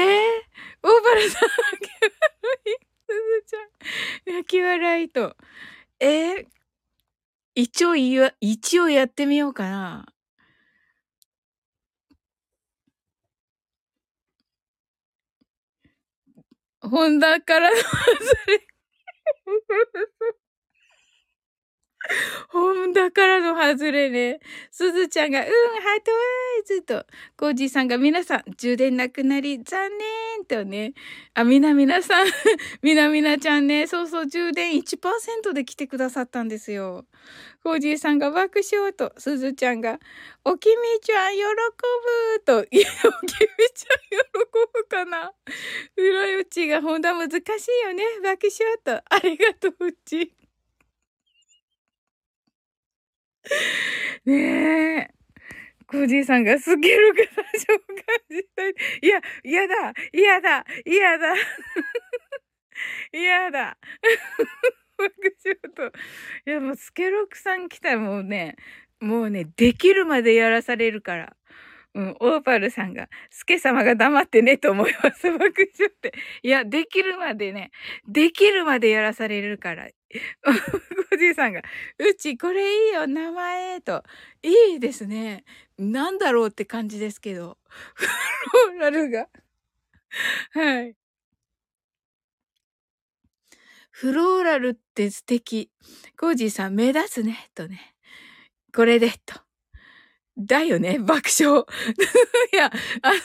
オーバルさん、泣き笑い。すずちゃん、泣き笑いと、えー、一応言わ、一応やってみようかな。ホンダからの外れ。ほんだからの外れね。すずちゃんが、うん、ハートワイズと、コージーさんが、皆さん、充電なくなり、残念とね。あ、みなみなさん、(laughs) みなみなちゃんね、そうそう、充電1%で来てくださったんですよ。コージーさんが爆笑と、すずちゃんが、おきみちゃん喜ぶと、いや、おきみちゃん喜ぶかな裏打ちがほんと難しいよね。爆笑と、ありがとう、うち。(laughs) ねえ。コージーさんがスケルが最初を感じたい。いや、嫌だ嫌だ嫌だ (laughs) 嫌だ爆笑と。いや、もうスケロクさん来たらもうね、もうね、できるまでやらされるから。うん、オーパルさんが、スケ様が黙ってねと思います。爆笑って。いや、できるまでね、できるまでやらされるから。(laughs) おじいさんが、うちこれいいよ、名前と。いいですね。なんだろうって感じですけど。フローラルが。はい。フローラルって素敵。コージーさん目立つね。とね。これで、と。だよね、爆笑。(laughs) いや、あの、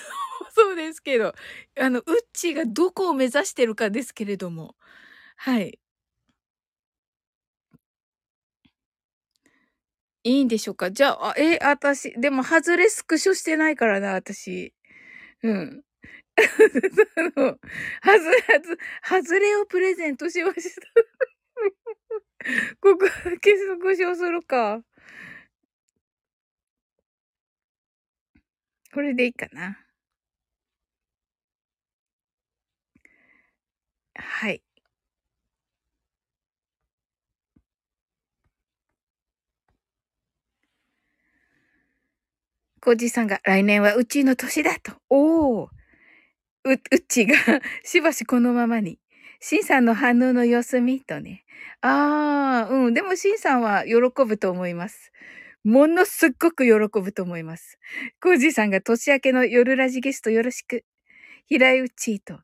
そうですけど、あの、ウッチーがどこを目指してるかですけれども。はい。いいんでしょうか？じゃあ、え、私、でも、外れスクショしてないからな、私。うん。(laughs) あの、はず、はず、外れをプレゼントしました。(laughs) ここだけスクショするか。これでいいかな。はい。コージさんが来年はうちの年だと。おお。う、うちが (laughs) しばしこのままに。シンさんの反応の様子見とね。ああ、うん。でもシンさんは喜ぶと思います。ものすっごく喜ぶと思います。コージさんが年明けの夜ラジゲストよろしく。平井うちと。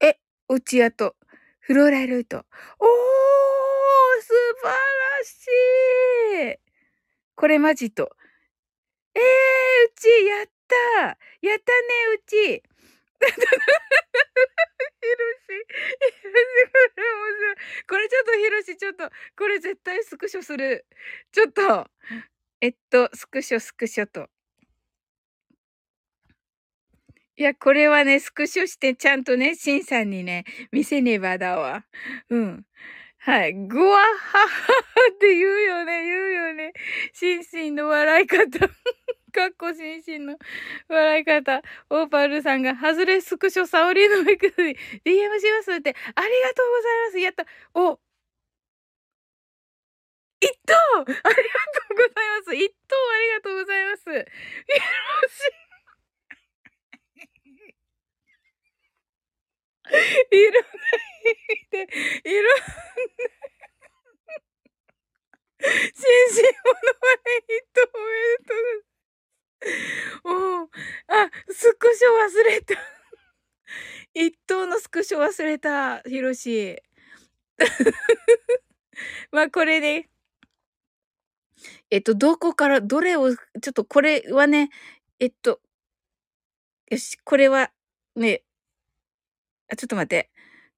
え、うちやと。フローラルート。おー素晴らしいこれマジと。えー、うちやったやったね、うちひろし、ひろし、これちょっとひろし、ちょっと、これ絶対スクショする。ちょっと、えっと、スクショ、スクショと。いや、これはね、スクショしてちゃんとね、シンさんにね、見せねばだわ。うん。はい。ぐわははって言うよね、言うよね。シンシンの笑い方。(laughs) かっこシンシンの笑い方。オーパルさんが、ハズレスクショサオリのメクに DM しますって、ありがとうございます。やった。お、一等ありがとうございます。一等ありがとうございます。よろしい。いろんな意味で、いろんな、新進者は一等おめでとうおあ、スクショ忘れた。一等のスクショ忘れた、ひろし。まあ、これで、えっと、どこから、どれを、ちょっとこれはね、えっと、よし、これは、ね、あ、ちょっと待って。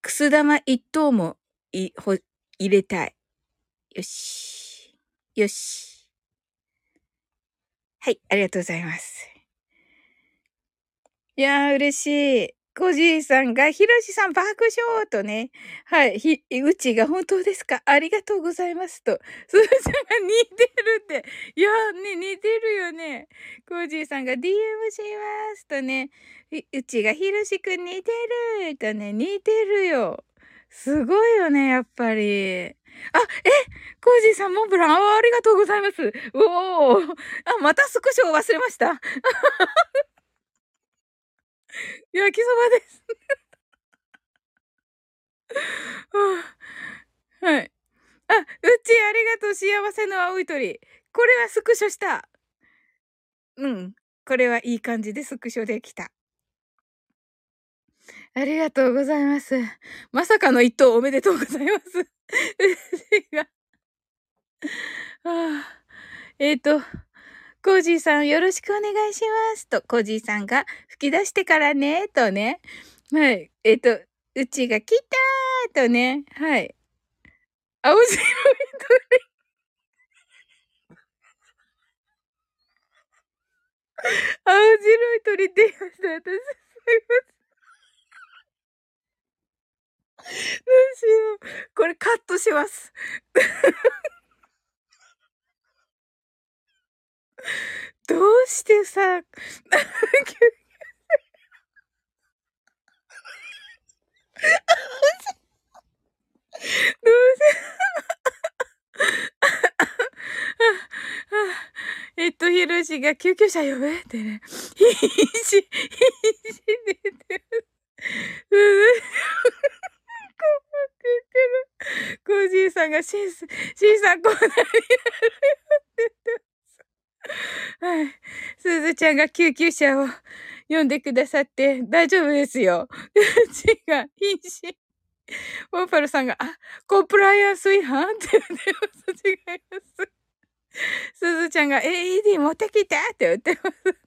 くす玉一等も、い、ほ、入れたい。よし。よし。はい、ありがとうございます。いやー、嬉しい。コジーさんが、ひろしさん爆笑とね。はい。ひ、うちが本当ですか？ありがとうございますと。(laughs) すずちゃんが似てるって。いやね、似てるよね。コジーさんが DM しますとね。うちがひろしくん似てるとね、似てるよ。すごいよね、やっぱり。あ、えコージーさん、モンブラン、あありがとうございます。おお。あ、またスクショ忘れました。(laughs) (laughs) 焼きそばです。(laughs) はい。あ、うちありがとう。幸せの青い鳥。これはスクショした。うん。これはいい感じでスクショできた。ありがとうございます。まさかの一等おめでとうございます。あえっ、ー、と、コージーさんよろしくお願いしますと、コージーさんが吹き出してからね、とね。はい。えっ、ー、と、うちが来たーとね。はい。青白い鳥。青白い鳥って言いました。私、すいません。どうしよう。これカットします。(laughs) どうしてさ、どうせえっと、ひろしが救急車呼べってね。必死、必死で言ってます。ってる。コージーさんがシン、シンさんこうなりなるよって言ってます。はい。すずちゃんが救急車を呼んでくださって大丈夫ですよ。(laughs) うちが必死。オーパルさんが、あ、コンプライアンス違反？って言ってます。違います。すずちゃんが AED 持ってきて？って言ってます。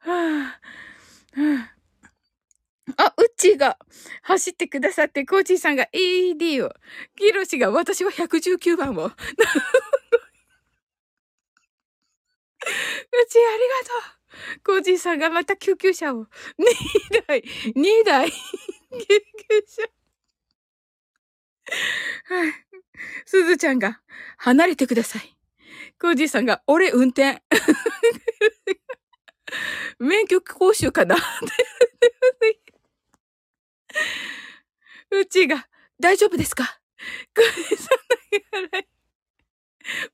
はぁ、はぁ、あ、うっちーが走ってくださって、コーチーさんが AED を、キロシが私は119番を。うちありがとう。コーチーさんがまた救急車を。2台、2台、救急車。はい。すずちゃんが、離れてください。コージーさんが、俺運転。免許講習かな (laughs) うちが、大丈夫ですか？クリさんの払い。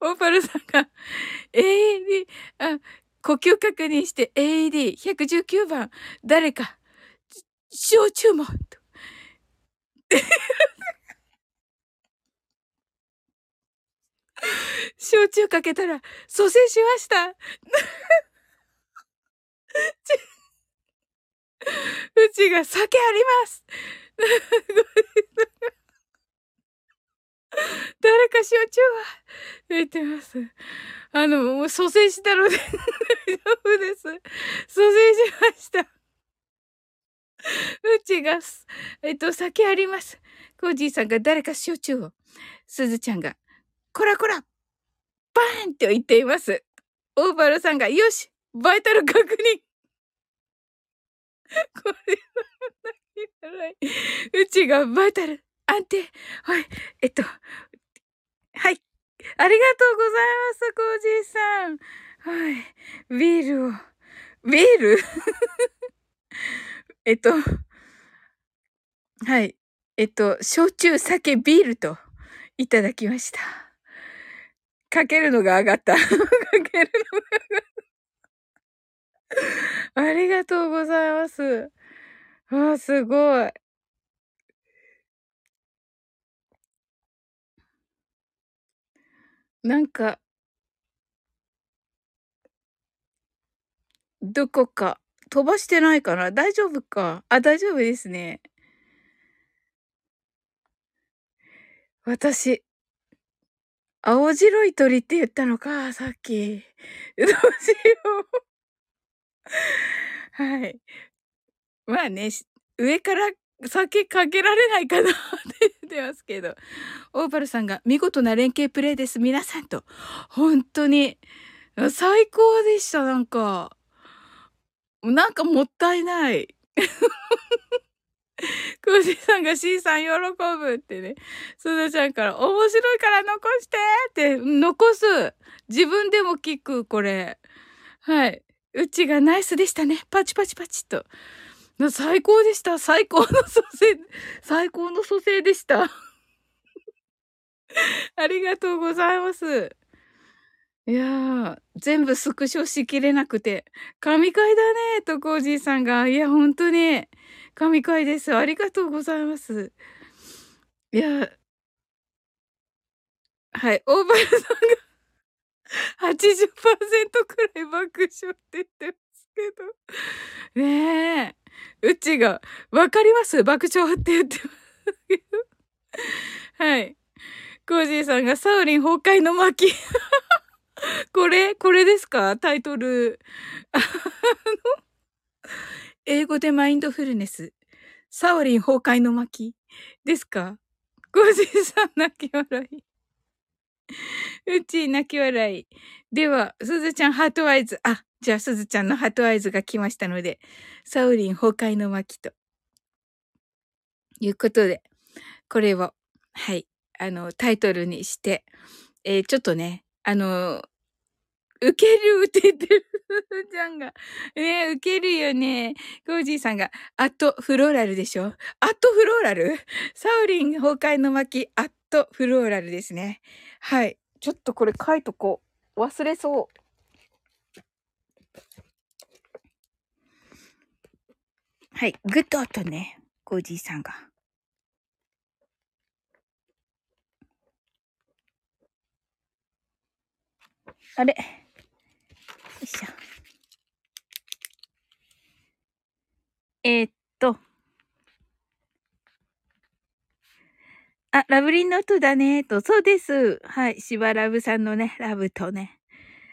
オーパルさんが、AED、あ、呼吸確認して AED119 番、誰か、小注文。(laughs) 焼酎かけたら、蘇生しました。(laughs) うちが酒あります (laughs) 誰か焼酎は言ってます。あの、もう蘇生したので (laughs) 大丈夫です。蘇生しました。うちが、えっと、酒あります。コージーさんが誰か焼酎を。すずちゃんが、こらこらバーンと言っています。オーバルさんが、よしバイタル確認これは泣き笑いうちがバイタル、安定。はい。えっと、はい。ありがとうございます、コージーさん。はい。ビールを。ビール？(laughs) えっと、はい。えっと、焼酎、酒、ビールといただきました。かけるのが上がった。(laughs) かけるのが上がった。ありがとうございます。ああ、すごい。なんかどこか飛ばしてないかな大丈夫かあ、大丈夫ですね。私、青白い鳥って言ったのか、さっき。(laughs) どうしよう。はい。まあね、上から酒かけられないかなってってますけど。オーバルさんが見事な連携プレイです。皆さんと。本当に。最高でした、なんか。なんかもったいない。コージーさんが C さん喜ぶってね。すずちゃんから面白いから残してって残す。自分でも聞く、これ。はい。うちがナイスでしたね。パチパチパチと。最高でした。最高の蘇生、最高の蘇生でした。(laughs) ありがとうございます。いやー、全部スクショしきれなくて、神回だね、とコージーさんが。いや、本当に、神回です。ありがとうございます。いや、はい、オーバーさんが (laughs) 80%くらい爆笑って言ってけど。ねえ。うちが、わかります？爆笑って言ってます。はい。コージーさんがサウリン崩壊の巻。これこれですか？タイトル。あの、英語でマインドフルネス。さおりん崩壊の巻ですか？コージーさん泣き笑い。(laughs) うち泣き笑い。では、すずちゃん heart eyes。あ、じゃあすずちゃんの heart eyes が来ましたので、さおりん崩壊の巻と。いうことで、これを、はい、あの、タイトルにして、えー、ちょっとね、あの、受けるって言ってる。ちゃんが。ね受けるよね。コージーさんが、アットフローラルでしょ？アットフローラル？さおりん崩壊の巻、アットフローラルですね。はい。ちょっとこれ書いとこう。忘れそう。はい。グッドとね、コージーさんが。あれよいしょ。えー、っと。あ、ラブリンの音だね、と。そうです。はい。しばラブさんのね、ラブとね。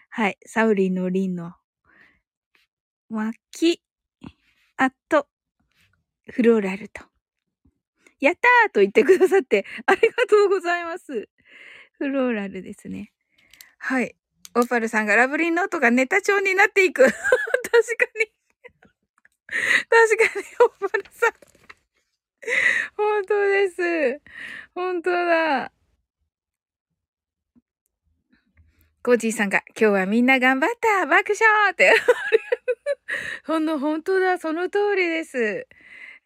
はい。サウリンのリンの。わき、あと、フローラルと。やったーと言ってくださって、ありがとうございます。フローラルですね。はい。オパルさんがラブリンノートがネタ帳になっていく。(laughs) 確かに。確かに、オパルさん。(laughs) 本当です。本当だ。コージーさんが、今日はみんな頑張った爆笑って。(laughs) ほんの、本当だ。その通りです。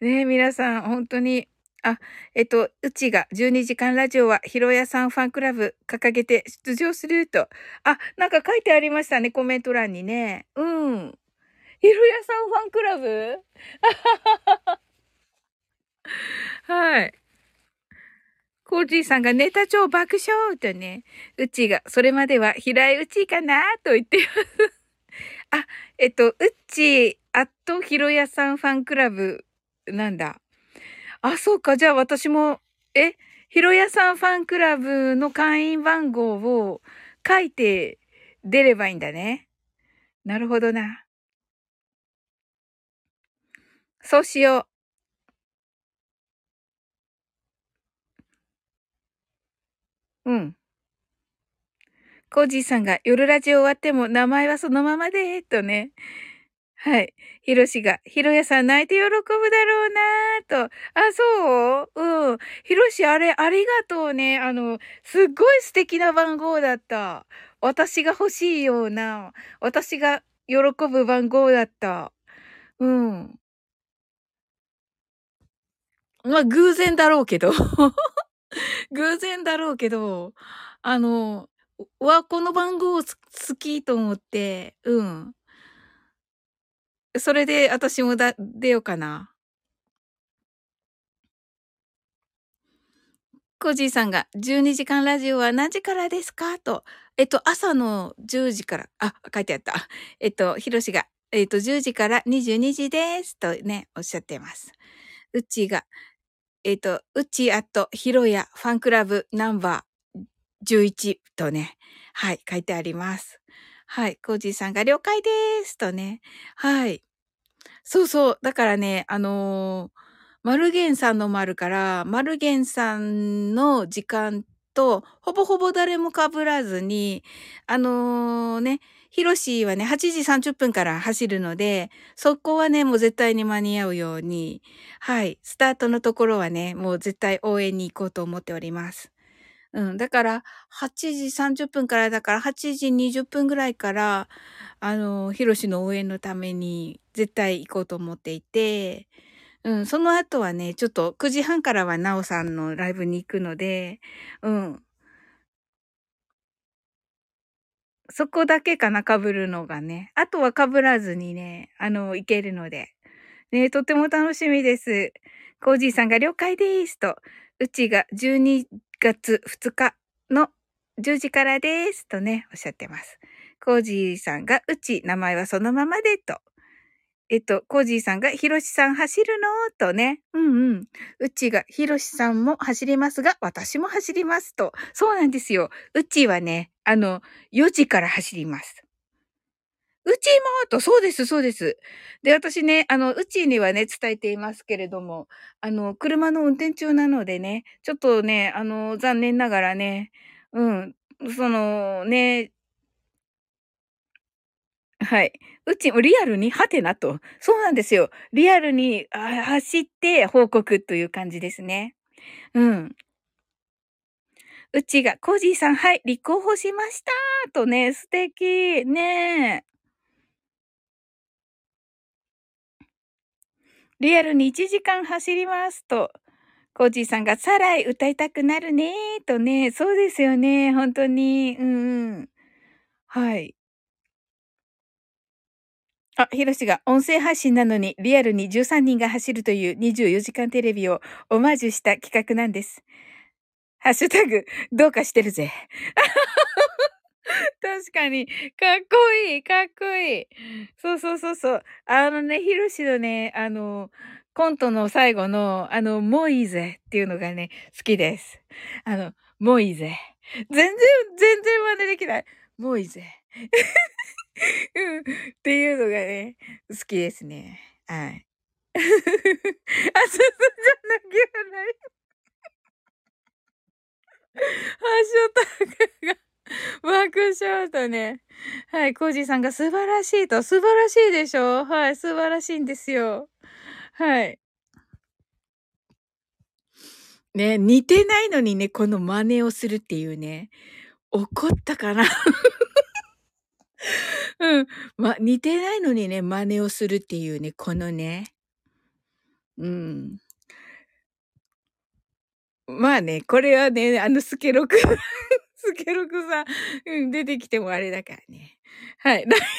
ね皆さん、本当にあ、えっと、うちが12時間ラジオはひろやさんファンクラブ掲げて出場すると。あ、なんか書いてありましたね、コメント欄にね。うん。ひろやさんファンクラブ？(laughs) はい。コージーさんがネタ超爆笑とね、うちが、それまでは平井うちかなと言ってます。(laughs) あ、えっと、うち、アットひろやさんファンクラブ、なんだ。あ、そうか。じゃあ私も、え、ひろやさんファンクラブの会員番号を書いて出ればいいんだね。なるほどな。そうしよう。うん。コージーさんが夜ラジオ終わっても名前はそのままで、とね。はい。ひろしが、ひろやさん泣いて喜ぶだろうなぁと。あ、そう？うん。ひろし、あれ、ありがとうね。あの、すっごい素敵な番号だった。私が欲しいような、私が喜ぶ番号だった。うん。まあ、偶然だろうけど。(laughs) 偶然だろうけど、あの、わ、この番号好きと思って、うん。それで私もだ、出ようかな。コージーさんが12時間ラジオは何時からですか？と。えっと、朝の10時から、あ、書いてあった。(laughs) えっと、ヒロシが、えっと、10時から22時です。とね、おっしゃってます。うちが、えっと、うちあと、ヒロヤファンクラブナンバー11とね、はい、書いてあります。はい、コージーさんが了解です。とね、はい。そうそう。だからね、あのー、マルゲンさんのもあるから、マルゲンさんの時間と、ほぼほぼ誰も被らずに、あのー、ね、ヒロシはね、8時30分から走るので、そこはね、もう絶対に間に合うように、はい、スタートのところはね、もう絶対応援に行こうと思っております。うん。だから、8時30分からだから、8時20分ぐらいから、あの、ヒロシの応援のために、絶対行こうと思っていて、うん。その後はね、ちょっと9時半からはナオさんのライブに行くので、うん。そこだけかな、被るのがね。あとは被らずにね、あの、いけるので。ね、とても楽しみです。コージーさんが了解ですと、うちが12月2日の10時からですとね、おっしゃってます。コージーさんが、うち、名前はそのままでと。えっと、コージーさんが、ひろしさん走るの？とね。うんうん。うちが、ひろしさんも走りますが、私も走りますと。そうなんですよ。うちはね、あの、4時から走ります。うちもと、そうです、そうです。で、私ね、あの、うちにはね、伝えていますけれども、あの、車の運転中なのでね、ちょっとね、あの、残念ながらね、うん、その、ね、はい。うちもリアルにハテナと。そうなんですよ。リアルに走って報告という感じですね。うん。うちが、コージーさん、はい、立候補しましたとね、素敵。ね。リアルに1時間走りますと。コージーさんが、サライ歌いたくなるねとね。そうですよね。本当に。うん。はい。あ、ヒロシが音声配信なのにリアルに13人が走るという24時間テレビをオマージュした企画なんです。ハッシュタグ、どうかしてるぜ。(laughs) 確かに、かっこいい、かっこいい。そうそうそうそう。あのね、ヒロシのね、あの、コントの最後の、あの、もういいぜっていうのがね、好きです。あの、もういいぜ。全然、全然真似できない。もういいぜ。(laughs) うん。っていうのがね、好きですね。はい。(laughs) あ、すすじゃなきゃない。(laughs) ハッシュタグが、ワークショートね。はい、コージーさんが素晴らしいと。素晴らしいでしょ？はい、素晴らしいんですよ。はい。ね、似てないのにね、この真似をするっていうね。怒ったかな？うん。ま、似てないのにね、真似をするっていうね、このね。うん。まあね、これはね、あの、スケロク (laughs) スケロクさん、うん、出てきてもあれだからね。はい。(laughs) 来年も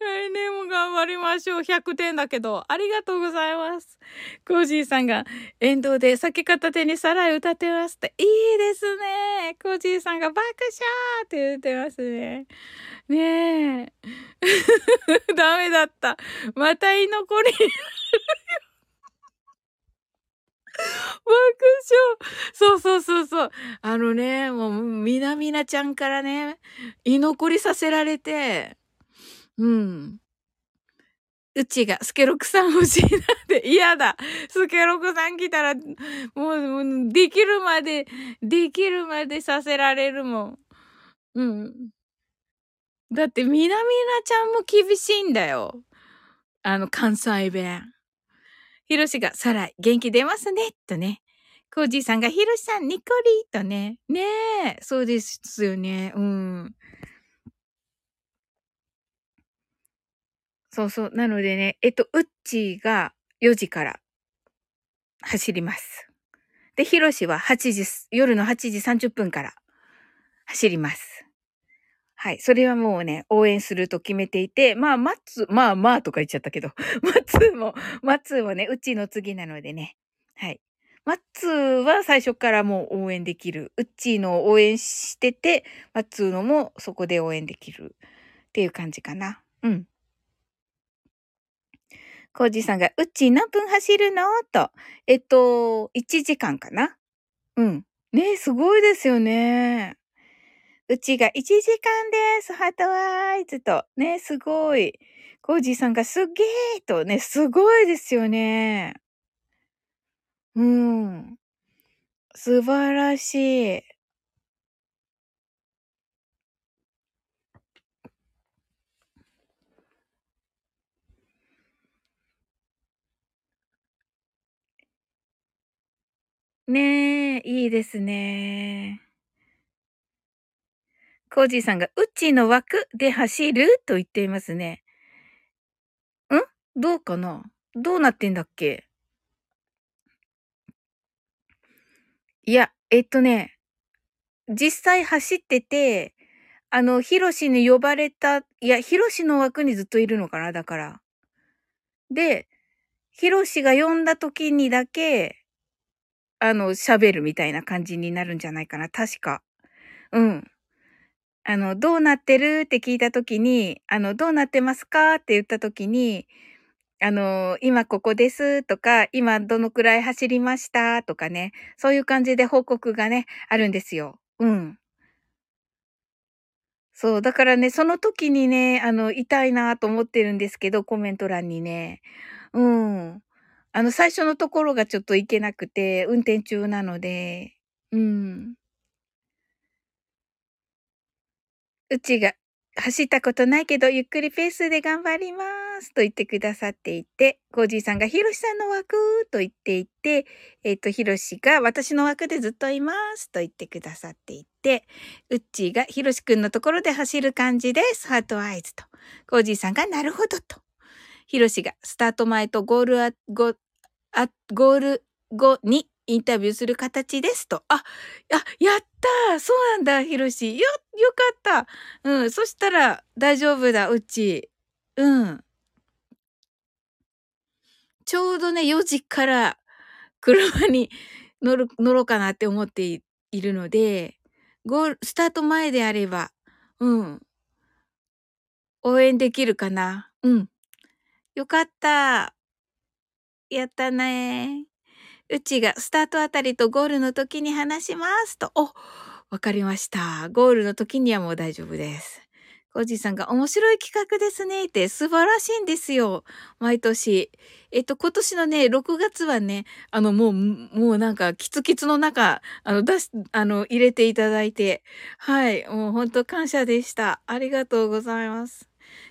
来年も頑張りましょう。100点だけど、ありがとうございます。コージーさんが、沿道で酒片手にさらい歌ってますって。いいですね。コージーさんが爆笑って言ってますね。ねえ。(laughs) ダメだった。また居残り爆笑そうそうそうそう。あのね、もう、みなみなちゃんからね、居残りさせられて、うん。うちが、スケロクさん欲しいなって嫌だ。(laughs) スケロクさん来たら、もう、できるまで、できるまでさせられるもん。うん。だって、みなみなちゃんも厳しいんだよ。あの、関西弁。ひろしが、さらい、元気出ますね、とね。コージーさんが、ひろしさん、ニコリとね。ねえ、そうですよね。うん。そうそう。なのでね、えっと、うっちーが4時から走ります。で、ひろしは8時、夜の8時30分から走ります。はい。それはもうね、応援すると決めていて、まあ、マッツ、まあまあとか言っちゃったけど、マッツーも、マッツーもね、うちの次なのでね。はい。マッツーは最初からもう応援できる。うっちーの応援してて、マッツーのもそこで応援できるっていう感じかな。うん。コージさんが、うち何分走るの？と。えっと、1時間かなうん。ねすごいですよね。うちが1時間です。ハートワイズと。ねすごい。コージさんがすげーとね、すごいですよね。うん。素晴らしい。ねえ、いいですね。コージーさんが、うちの枠で走ると言っていますね。ん？どうかな？どうなってんだっけ？いや、えっとね、実際走ってて、あの、ヒロシに呼ばれた、いや、ヒロシの枠にずっといるのかなだから。で、ヒロシが呼んだ時にだけ、あの、喋るみたいな感じになるんじゃないかな。確か。うん。あの、どうなってるって聞いたときに、あの、どうなってますかって言ったときに、あの、今ここですとか、今どのくらい走りましたとかね、そういう感じで報告がね、あるんですよ。うん。そう、だからね、その時にね、あの、痛いなと思ってるんですけど、コメント欄にね。うん。あの、最初のところがちょっと行けなくて、運転中なので、うん。うちが走ったことないけど、ゆっくりペースで頑張りますと言ってくださっていて、コージーさんがひろしさんの枠？と言っていて、えっ、ー、と、ひろしが私の枠でずっといますと言ってくださっていて、うっちーがひろしくんのところで走る感じです。ハートアイズと。コージーさんがなるほどと。ひろしがスタート前とゴールあ、ゴあゴール後にインタビューする形ですと。あ、あ、やったそうなんだ、ひろし。よ、よかった。うん、そしたら大丈夫だ、うち。うん。ちょうどね、4時から車に乗る、乗ろうかなって思っているので、ゴール、スタート前であれば、うん。応援できるかな。うん。よかった。やったね。うちがスタートあたりとゴールの時に話しますと。お、わかりました。ゴールの時にはもう大丈夫です。コージーさんが面白い企画ですねって素晴らしいんですよ。毎年。えっと、今年のね、6月はね、あの、もう、もうなんか、キツキツの中、あの、出し、あの、入れていただいて、はい、もう本当感謝でした。ありがとうございます。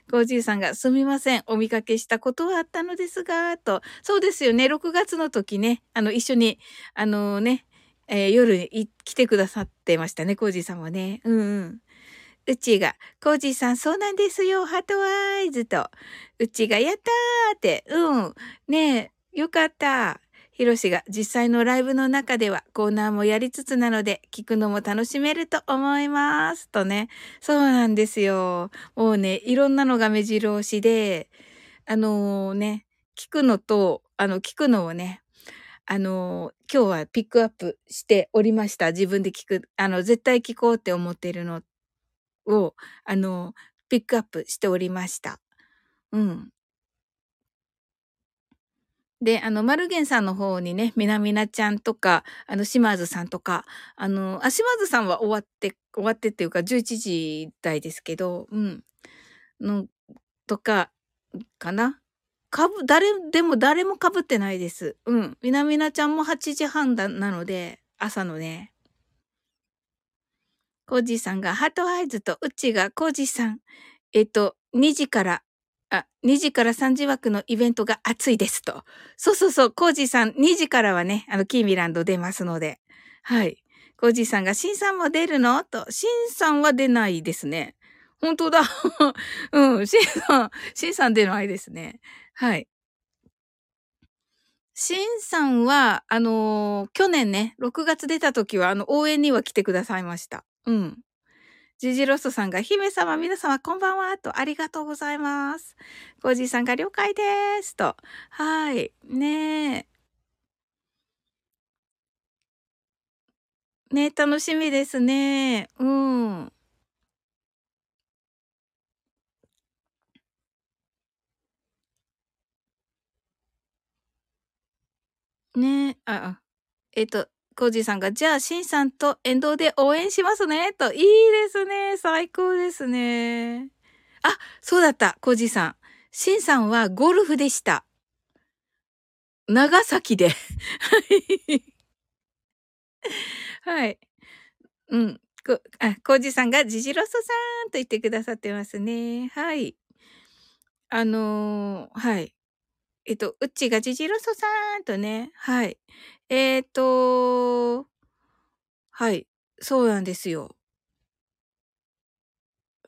コージーさんが、すみません。お見かけしたことはあったのですが、と。そうですよね。6月の時ね、あの、一緒に、あのね、えー、夜に来てくださってましたね、コージーさんはね。うんうん。うちが、コージーさん、そうなんですよ、ハートワイズと。うちが、やったーって、うん。ねえ、よかった。ヒロシが実際のライブの中ではコーナーもやりつつなので聞くのも楽しめると思います。とね。そうなんですよ。もうね、いろんなのが目白押しで、あのー、ね、聞くのと、あの、聞くのをね、あのー、今日はピックアップしておりました。自分で聞く、あの、絶対聞こうって思ってるのを、あのー、ピックアップしておりました。うん。で、あの、マルゲンさんの方にね、みなみなちゃんとか、あの、島津さんとか、あの、あ、島津さんは終わって、終わってっていうか、11時台ですけど、うん。の、とか、かな。かぶ、誰、でも誰も被ってないです。うん。みなみなちゃんも8時半だ、なので、朝のね。コージーさんが、 heart eyes と、うちがコージーさん、えっと、2時からあ、2時から3時枠のイベントが熱いですと。そうそうそう、コージーさん、2時からはね、あの、キーミランド出ますので。はい。コージーさんが、シンさんも出るの？と、シンさんは出ないですね。本当だ。(laughs) うん、シンさん、シンさん出ないですね。はい。シンさんは、あのー、去年ね、6月出た時は、あの、応援には来てくださいました。うん。ジジロスさんが、姫様、皆様、こんばんは、と、ありがとうございます。コージーさんが、了解です、と。はい。ねえ。ね楽しみですね。うん。ねあ、あ、えっ、と、コージーさんが、じゃあ、シンさんと沿道で応援しますね。と、いいですね。最高ですね。あ、そうだった、コージーさん。シンさんはゴルフでした。長崎で。(laughs) はい。うん。コージさんがジジロソさんと言ってくださってますね。はい。あのー、はい。えっと、うちがジジロソさんとね、はい。えっ、ー、と、はい、そうなんですよ。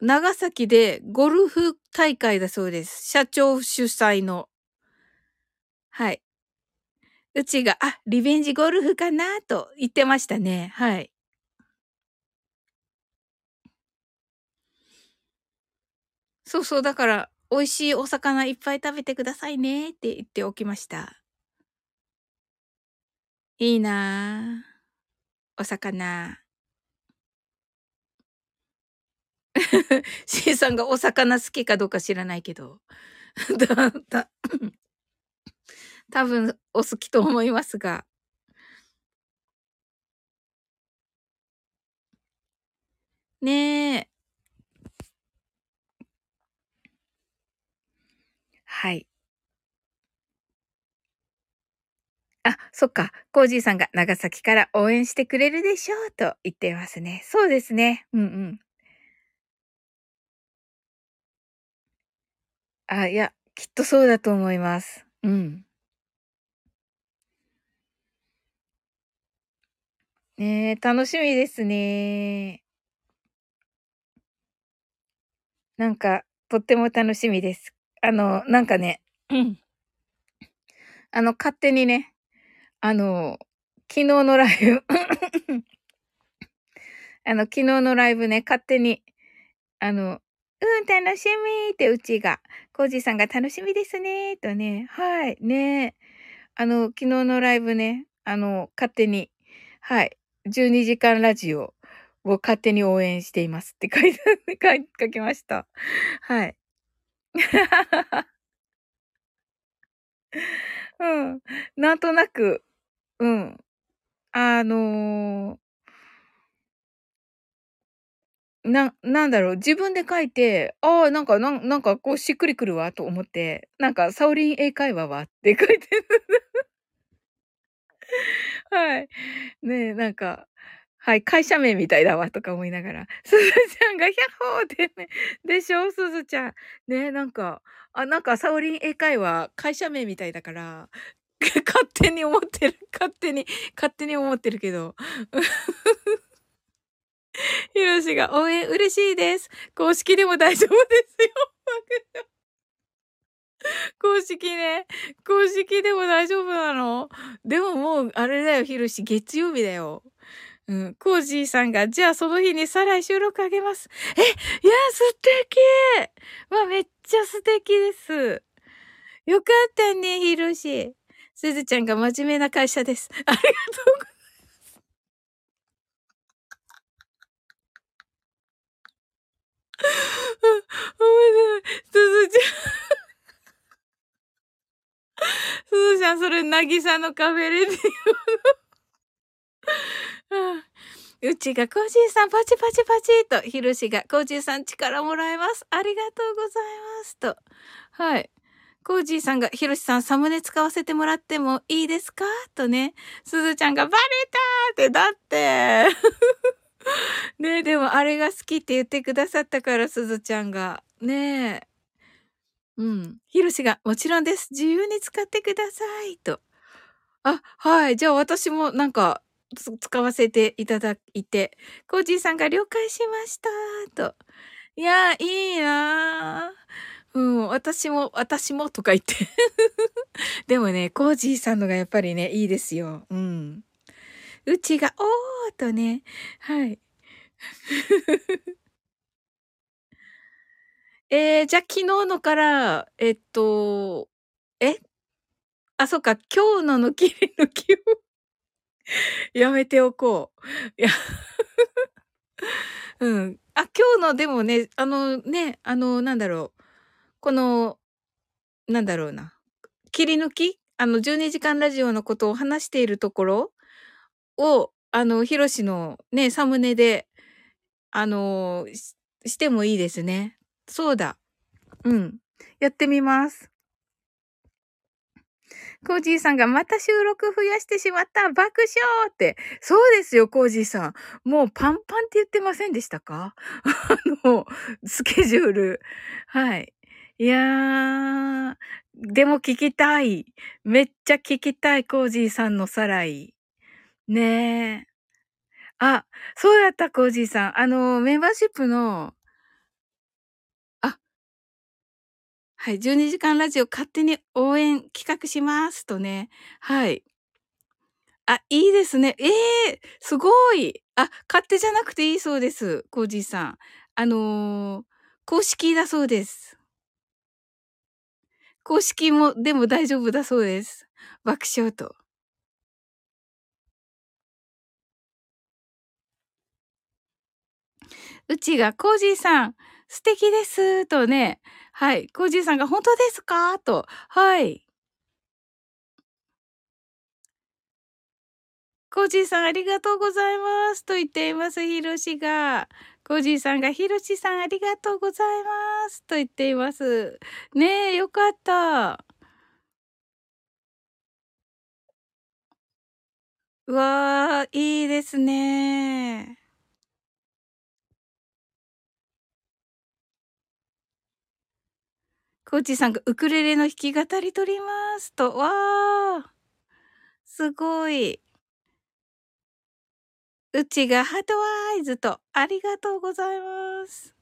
長崎でゴルフ大会だそうです。社長主催の。はい。うちが、あ、リベンジゴルフかなと言ってましたね。はい。そうそう、だから、美味しいお魚いっぱい食べてくださいねって言っておきました。いいなあ。お魚。(laughs) C さんがお魚好きかどうか知らないけど。(laughs) だ、だ、多分お好きと思いますが。ねえ。はい。あ、そっか。コージーさんが長崎から応援してくれるでしょうと言ってますね。そうですね。うんうん。あ、いや、きっとそうだと思います。うん。ねえ、楽しみですね。なんか、とっても楽しみです。あの、なんかね、うん。あの、勝手にね、あの、昨日のライブ (laughs) あの、昨日のライブね、勝手に、あの、うん、楽しみってうちが、コージーさんが楽しみですね、とね、はい、ね、あの、昨日のライブね、あの、勝手に、はい、12時間ラジオを勝手に応援していますって書いて、(laughs) 書きました。はい。(laughs) うん。なんとなく、うん。あのななんだろう、自分で書いて、ああ、なんかなんなんかこうしっくりくるわと思って、なんかサオリン英会話はって書いてる。はい。ねえ、なんか、はい、会社名みたいだわとか思いながら、(laughs) すずちゃんがヒャッホーってね、でしょ、すずちゃん。ね、なんか、あ、なんかサオリン英会話、会社名みたいだから、(laughs) 勝手に思ってる。勝手に、勝手に思ってるけど。ひろしが応援嬉しいです。公式でも大丈夫ですよ。(laughs) 公式ね。公式でも大丈夫なのでももう、あれだよ、ひろし。月曜日だよ。うん。コージーさんが、じゃあその日にさらに収録あげます。え、いや、素敵わ、めっちゃ素敵です。よかったね、ひろし。すずちゃんが真面目な会社です。(laughs) ありがとうございます。おめでとう。すずちゃん。(laughs) すずちゃん、それ、なぎさのカフェレディオ。うちがコージーさんパチパチパチと、ひろしがコージーさん力もらえます。ありがとうございますと。はい。コージーさんが、ひろしさんサムネ使わせてもらってもいいですか？とね。すずちゃんがバレたって、だって。ねえ、でもあれが好きって言ってくださったから、すずちゃんが。ねえ。うん。ひろしが、もちろんです。自由に使ってください。と。あ、はい。じゃあ私もなんか、使わせていただいて、コージーさんが了解しました。と。いや、いいなぁ。うん、私も、私もとか言って (laughs) でもね、コージーさんのがやっぱりね、いいですよ。うん。うちが、おーとね、はい。(laughs) えー、じゃあ昨日のから、えっと、えあ、そっか、今日のの切り抜きを (laughs) やめておこう。いや (laughs) うん。あ、今日のでもね、あのね、あの、なんだろう。この、なんだろうな、切り抜き？あの、12時間ラジオのことを話しているところ？を、あの、ヒロシのね、サムネで、あのし、してもいいですね。そうだ。うん。やってみます。コージーさんがまた収録増やしてしまった爆笑って。そうですよ、コージーさん。もうパンパンって言ってませんでしたか？(laughs) あの、スケジュール。はい。いやー、でも聞きたい。めっちゃ聞きたい、コージーさんのさらい。ねえ。あ、そうだった、コージーさん。あの、メンバーシップの、はい、12時間ラジオ勝手に応援企画しますとね。はい。あ、いいですね。ええー、すごい。あ、勝手じゃなくていいそうです、コージーさん。あのー、公式だそうです。公式も、でも大丈夫だそうです。爆笑と。うちが、コージーさん、素敵ですとね、はい、コージーさんが本当ですか？と、はい。コージーさんありがとうございますと言っています、ひろしが。コージーさんが、ひろしさんありがとうございますと言っています。ねえ、よかった。うわー、いいですね。コーチさんがウクレレの弾き語り取りますと、わー。すごい。うちがハートワイズと、ありがとうございます。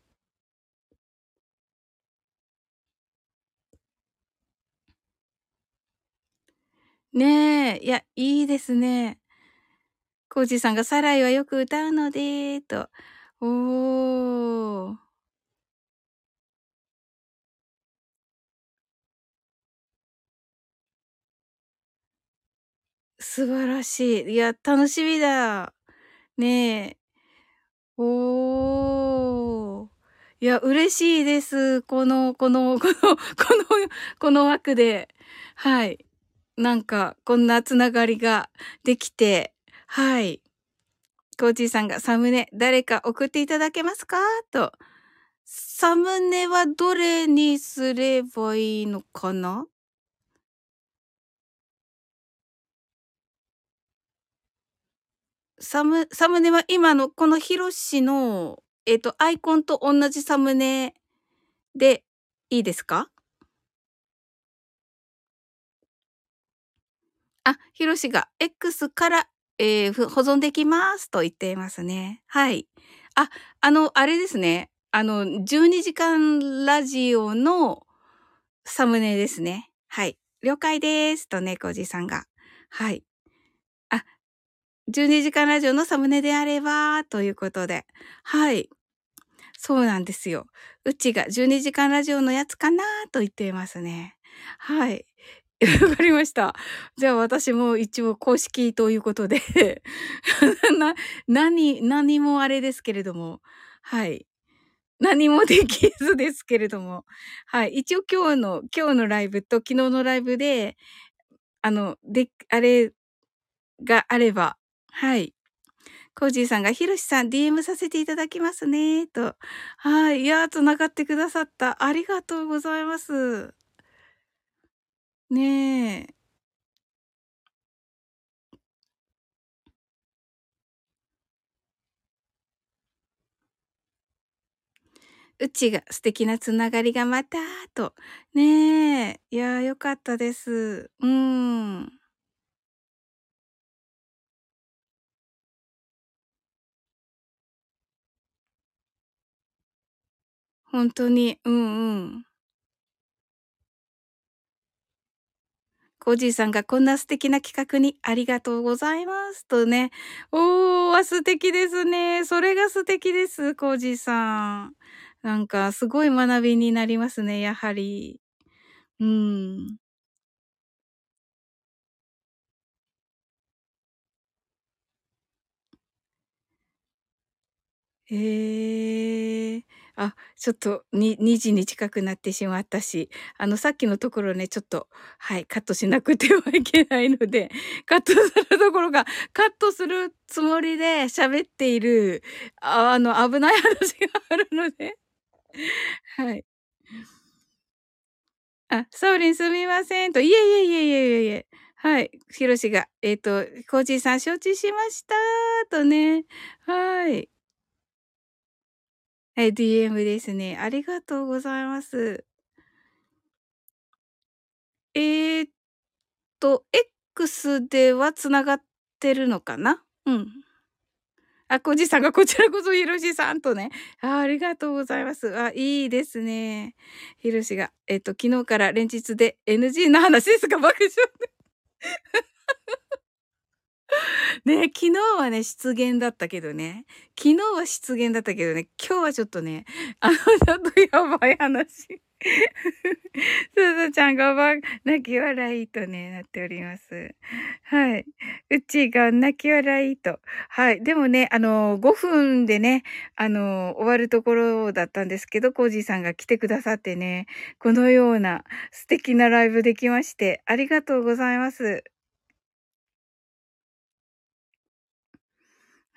ねえ、いや、いいですね。コージさんがサライはよく歌うので、と。おー。素晴らしい。いや、楽しみだ。ねえ。おー。いや、嬉しいです。この、この、この、(laughs) この、この枠で。はい。なんか、こんなつながりができて、はい。コーチーさんがサムネ、誰か送っていただけますか？と。サムネはどれにすればいいのかな？サム、サムネは今のこのヒロシの、えっ、ー、と、アイコンと同じサムネでいいですか？あ、ヒロシが X から、えー、保存できますと言っていますね。はい。あ、あの、あれですね。あの、12時間ラジオのサムネですね。はい。了解です。とね、コージさんが。はい。12時間ラジオのサムネであれば、ということで。はい。そうなんですよ。うちが12時間ラジオのやつかなと言っていますね。はい。(laughs) わかりました。じゃあ私も一応公式ということで (laughs) な、何、何もあれですけれども、はい。何もできずですけれども、はい。一応今日の、今日のライブと昨日のライブで、あの、で、あれがあれば、はい。コージーさんが、ひろしさん DM させていただきますね、と。はい。いやー、繋がってくださった。ありがとうございます。ねえ。うちが素敵なつながりがまたと。ねえ。いや、良かったです。うん。ほんとに、うんうん。コージーさんがこんな素敵な企画にありがとうございますとね。おー、素敵ですね。それが素敵です、コージーさん。なんかすごい学びになりますね、やはり。うん。へえ。あ、ちょっと、に2時に近くなってしまったし、あの、さっきのところね、ちょっと、はい、カットしなくてはいけないので、(laughs) カットするところが、カットするつもりで喋っている、ああの、危ない話があるので (laughs) はい。あ、ソーリンすみませんと、いえいえいえいえいえいえ。はい。ひろしが、えっ、ー、と、コージーさん承知しましたとね。はい。え、DM ですね。ありがとうございます。えっと、X では繋がってるのかな？うん。あ、コジさんがこちらこそひろしさんとね。あありがとうございます。あ、いいですね。ひろしが、えっと、昨日から連日で NG の話ですが、爆笑で。(laughs) ね、昨日はね、失言だったけどね。昨日は失言だったけどね、今日はちょっとね、あの、ちょっとやばい話。(laughs) すずちゃんがば、泣き笑いとね、なっております。はい。うちが泣き笑いと。はい。でもね、あの、5分でね、あの、終わるところだったんですけど、コージーさんが来てくださってね、このような素敵なライブできまして、ありがとうございます。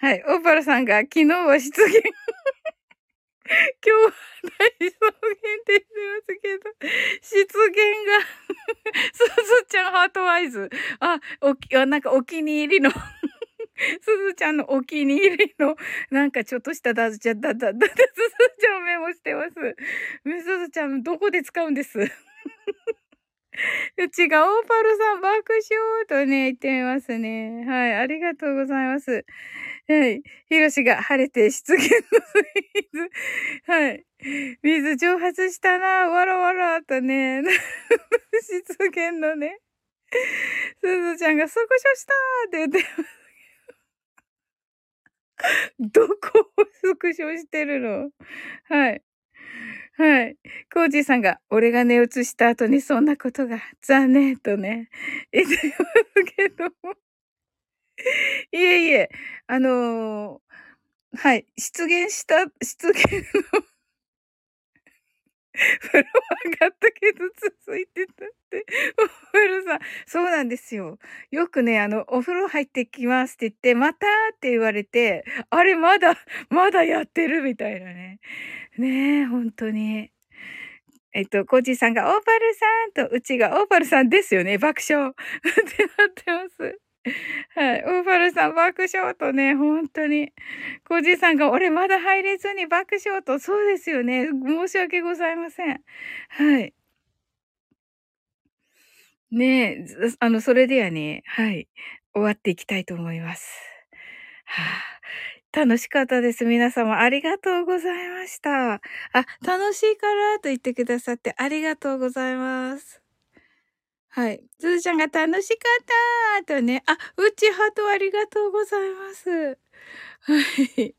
はい。オーパルさんが昨日は出現 (laughs) 今日は大草原って言ってますけど、失言が (laughs) すずちゃんハートアイズ。あ、おき、あ、なんかお気に入りの (laughs) すずちゃんのお気に入りの、なんかちょっとしただ、じゃ、だ、だ、だ、すずちゃんメモしてます。すずちゃん、どこで使うんです？(laughs) うちがオーパルさん爆笑とね、言ってみますね。はい、ありがとうございます。はい。ひろしが晴れて出現の水。はい。水蒸発したな、わらわらとね。(laughs) 出現のね。すずちゃんがスクショしたって言ってます。どこをスクショしてるの？はい。はい。コージーさんが、俺が寝移した後にそんなことが残念とね、言ってますけども。いえいえ、あのー、はい、出現した、出現の (laughs) 風呂上がったけど続いてたって。(laughs) お風呂さん、そうなんですよ。よくね、あの、お風呂入ってきますって言って、またって言われて、あれまだ、まだやってるみたいなね。ねえ、本当に。えっと、コージさんがオーパルさんと、うちがオーパルさんですよね。爆笑。(laughs) ってなってます。(laughs) はい。オーファルさん爆笑とね、本当に。コージーさんが、俺まだ入れずに爆笑と、そうですよね。申し訳ございません。はい。ねえ、あの、それではね、はい。終わっていきたいと思います。はあ、楽しかったです。皆様、ありがとうございました。あ、楽しいからと言ってくださってありがとうございます。はい。ずちゃんが楽しかったとね。あ、うちハートありがとうございます。はい。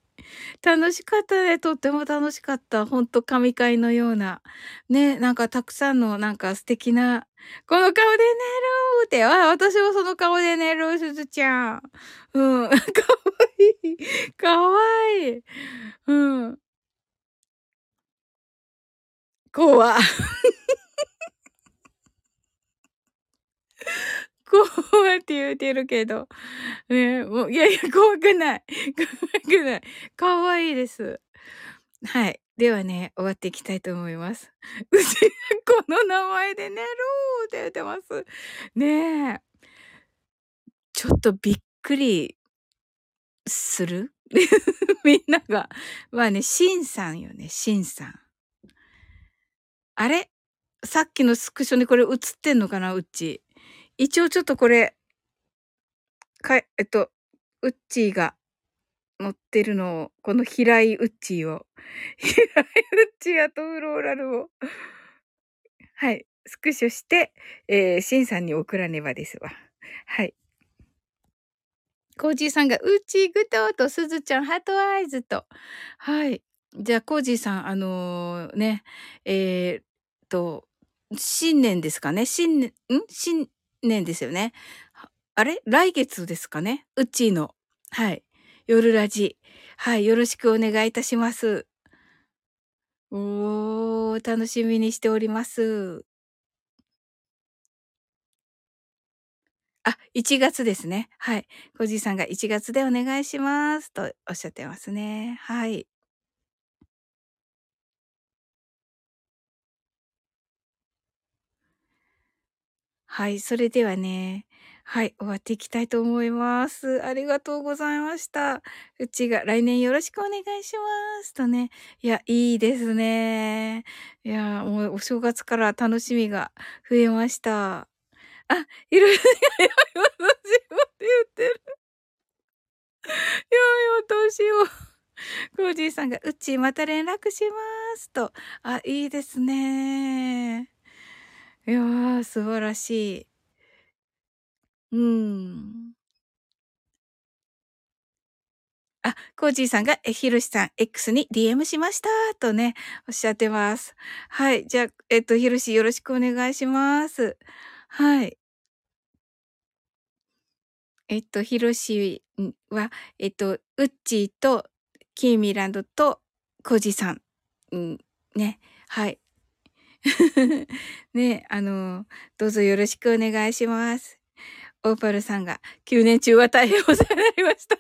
楽しかったね。とっても楽しかった。ほんと神会のような。ね、なんかたくさんのなんか素敵な、この顔で寝るって、あ、私もその顔で寝る、すずちゃん。うん。(laughs) かわいい。かわいい。うん。怖。(laughs) 怖って言うてるけど。ねもう、いやいや、怖くない。(laughs) 怖くない。可愛いです。はい。ではね、終わっていきたいと思います。(laughs) うち、この名前で寝ろーって言ってます。ねえ。ちょっとびっくりする？みんなが。まあね、シンさんよね、シンさん。あれ？さっきのスクショにこれ映ってんのかなうち。一応ちょっとこれ、かえっと、ウッチーが乗ってるのを、この平井ウッチーを、(laughs) 平井ウッチーやとフローラルを、はい、スクショして、えー、シンさんに送らねばですわ。はい。コージーさんが、ウッチーグトーとすずちゃんハートアイズと。はい。じゃあ、コージーさん、あのー、ね、えー、と、新年ですかね新年、ん？新年ですよね。あれ？来月ですかね？うっちーの。はい。夜ラジ。はい。よろしくお願いいたします。おー、楽しみにしております。あ、1月ですね。はい。コジさんが1月でお願いします。とおっしゃってますね。はい。はい、それではね、はい、終わっていきたいと思います。ありがとうございました。うちが来年よろしくお願いします。とね。いや、いいですね。いや、もうお正月から楽しみが増えました。あ、いろいろ、(laughs) いやい、私もって言ってる。い (laughs) やいや、どうしよう。(laughs) コージーさんが、うちまた連絡します。と。あ、いいですね。いやー、素晴らしい。うーん。あ、コージーさんが、え、ひろしさん、X に DM しましたとね、おっしゃってます。はい。じゃあ、えっと、ひろしよろしくお願いします。はい。えっと、ひろしは、えっと、ウッチーと、キーミランドと、コージーさん、うん、ね、はい。(laughs) ね、あの、どうぞよろしくお願いします。オーパルさんが、9年中は大変お世話になりました。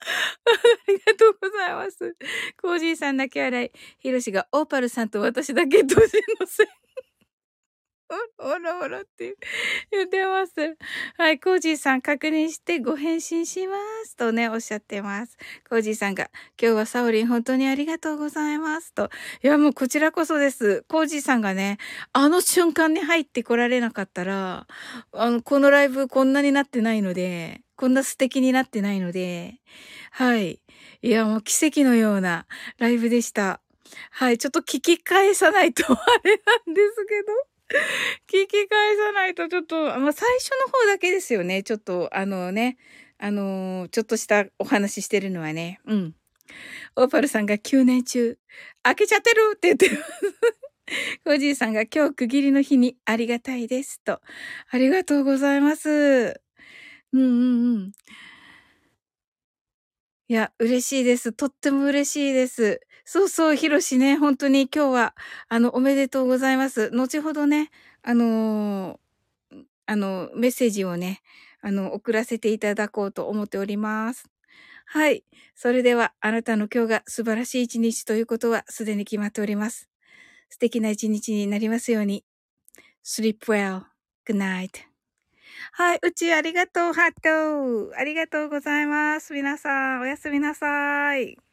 (laughs) ありがとうございます。コージーさんだけ笑い。ヒロシがオーパルさんと私だけ年のせい。おらおらって言ってます。はい、コージーさん確認してご返信しますとね、おっしゃってます。コージーさんが、今日はサオリン本当にありがとうございますと。いや、もうこちらこそです。コージーさんがね、あの瞬間に入ってこられなかったら、あの、このライブこんなになってないので、こんな素敵になってないので、はい。いや、もう奇跡のようなライブでした。はい。ちょっと聞き返さないとあれなんですけど。(laughs) 聞き返さないとちょっと、まあ、最初の方だけですよね。ちょっと、あのね、あのー、ちょっとしたお話ししてるのはね。うん。オーパルさんが9年中、開けちゃってるって言ってる。コジーさんが今日区切りの日にありがたいですと。ありがとうございます。うんうんうん。いや、嬉しいです。とっても嬉しいです。そうそう、ひろしね、本当に今日は、あの、おめでとうございます。後ほどね、あのー、あの、メッセージをね、あの、送らせていただこうと思っております。はい。それでは、あなたの今日が素晴らしい一日ということはすでに決まっております。素敵な一日になりますように。sleep well. Good night. はい、うちありがとう、ハットありがとうございます。皆さん、おやすみなさい。